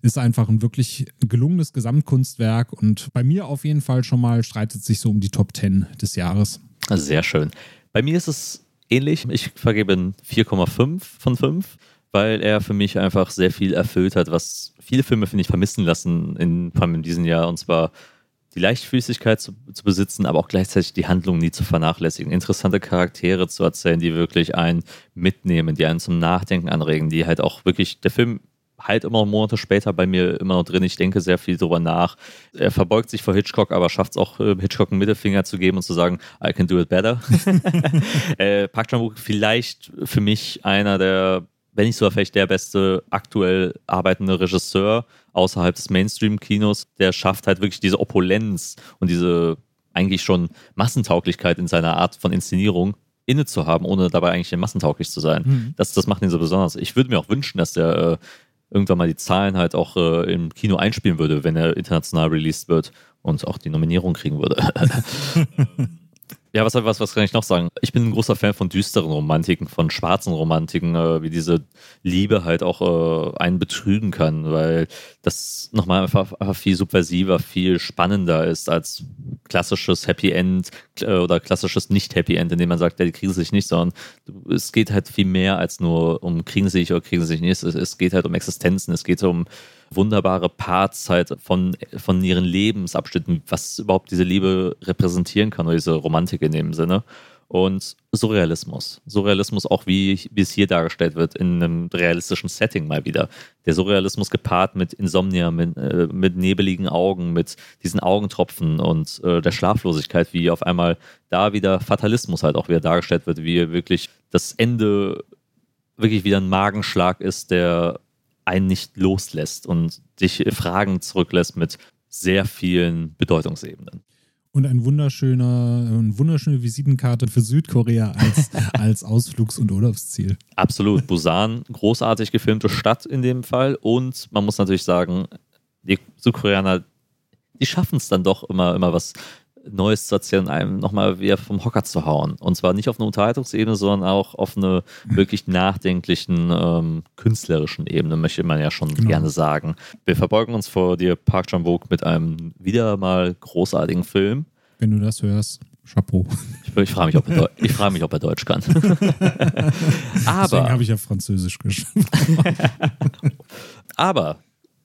Ist einfach ein wirklich gelungenes Gesamtkunstwerk und bei mir auf jeden Fall schon mal streitet sich so um die Top 10 des Jahres. Sehr schön. Bei mir ist es ähnlich. Ich vergebe 4,5 von 5 weil er für mich einfach sehr viel erfüllt hat, was viele Filme, finde ich, vermissen lassen, in, vor allem in diesem Jahr. Und zwar die Leichtfüßigkeit zu, zu, besitzen, aber auch gleichzeitig die Handlung nie zu vernachlässigen. Interessante Charaktere zu erzählen, die wirklich einen mitnehmen, die einen zum Nachdenken anregen, die halt auch wirklich, der Film halt immer Monate später bei mir immer noch drin. Ich denke sehr viel drüber nach. Er verbeugt sich vor Hitchcock, aber schafft es auch, äh, Hitchcock einen Mittelfinger zu geben und zu sagen, I can do it better. äh, Park Chan-wook vielleicht für mich einer der wenn nicht sogar vielleicht der beste aktuell arbeitende Regisseur außerhalb des Mainstream-Kinos, der schafft halt wirklich diese Opulenz und diese eigentlich schon Massentauglichkeit in seiner Art von Inszenierung inne zu haben, ohne dabei eigentlich massentauglich zu sein. Mhm. Das, das macht ihn so besonders. Ich würde mir auch wünschen, dass der äh, irgendwann mal die Zahlen halt auch äh, im Kino einspielen würde, wenn er international released wird und auch die Nominierung kriegen würde. Ja, was, was, was kann ich noch sagen? Ich bin ein großer Fan von düsteren Romantiken, von schwarzen Romantiken, äh, wie diese Liebe halt auch äh, einen betrügen kann, weil das nochmal einfach, einfach viel subversiver, viel spannender ist als klassisches Happy End äh, oder klassisches Nicht-Happy End, in dem man sagt, ja, die kriegen sich nicht, sondern es geht halt viel mehr als nur um kriegen sie sich oder kriegen sie sich nicht. Es, es geht halt um Existenzen, es geht um wunderbare Parts halt von, von ihren Lebensabschnitten, was überhaupt diese Liebe repräsentieren kann oder diese Romantik in dem Sinne. Und Surrealismus. Surrealismus auch, wie, wie es hier dargestellt wird, in einem realistischen Setting mal wieder. Der Surrealismus gepaart mit Insomnia, mit, äh, mit nebeligen Augen, mit diesen Augentropfen und äh, der Schlaflosigkeit, wie auf einmal da wieder Fatalismus halt auch wieder dargestellt wird, wie wirklich das Ende wirklich wieder ein Magenschlag ist, der einen nicht loslässt und dich Fragen zurücklässt mit sehr vielen Bedeutungsebenen. Und ein wunderschöner, eine wunderschöne Visitenkarte für Südkorea als, als Ausflugs- und Urlaubsziel. Absolut. Busan, großartig gefilmte Stadt in dem Fall. Und man muss natürlich sagen, die Südkoreaner, die schaffen es dann doch immer, immer was Neues zu erzählen, einem nochmal wieder vom Hocker zu hauen. Und zwar nicht auf einer Unterhaltungsebene, sondern auch auf einer wirklich nachdenklichen, ähm, künstlerischen Ebene, möchte man ja schon Genau. gerne sagen. Wir verbeugen uns vor dir, Park Chan-wook, mit einem wieder mal großartigen Film. Wenn du das hörst, Chapeau. Ich, ich frage mich, ob er Deu- ich frage mich, ob er Deutsch kann. Deswegen aber, habe ich ja Französisch geschrieben. aber,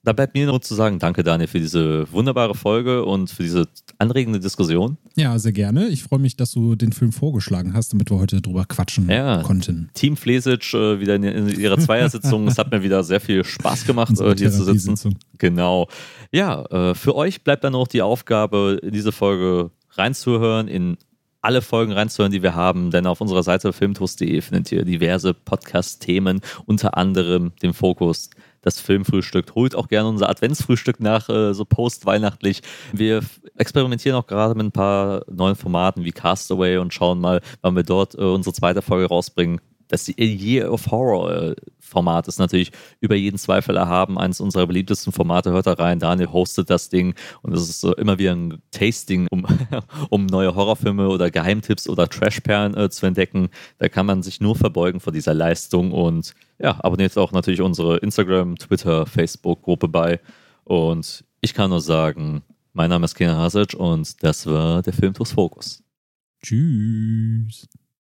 da bleibt mir nur zu sagen, danke Daniel für diese wunderbare Folge und für diese anregende Diskussion. Ja, sehr gerne. Ich freue mich, dass du den Film vorgeschlagen hast, damit wir heute drüber quatschen Ja. konnten. Team Flesic äh, wieder in, in ihrer Zweiersitzung. es hat mir wieder sehr viel Spaß gemacht, äh, hier zu sitzen. Genau. Ja, äh, für euch bleibt dann noch die Aufgabe, in diese Folge reinzuhören, in alle Folgen reinzuhören, die wir haben, denn auf unserer Seite filmtoast.de findet ihr diverse Podcast-Themen, unter anderem den Fokus das Filmfrühstück. Holt auch gerne unser Adventsfrühstück nach, äh, so postweihnachtlich. Wir experimentieren auch gerade mit ein paar neuen Formaten wie Castaway und schauen mal, wann wir dort äh, unsere zweite Folge rausbringen. Das Year of Horror Format ist natürlich über jeden Zweifel erhaben. Eines unserer beliebtesten Formate hört da rein. Daniel hostet das Ding und es ist so immer wieder ein Tasting, um, um neue Horrorfilme oder Geheimtipps oder Trashperlen äh, zu entdecken. Da kann man sich nur verbeugen vor dieser Leistung und ja, abonniert auch natürlich unsere Instagram, Twitter, Facebook-Gruppe bei. Und ich kann nur sagen, mein Name ist Kenan Hasic und das war der Filmtus Fokus. Tschüss.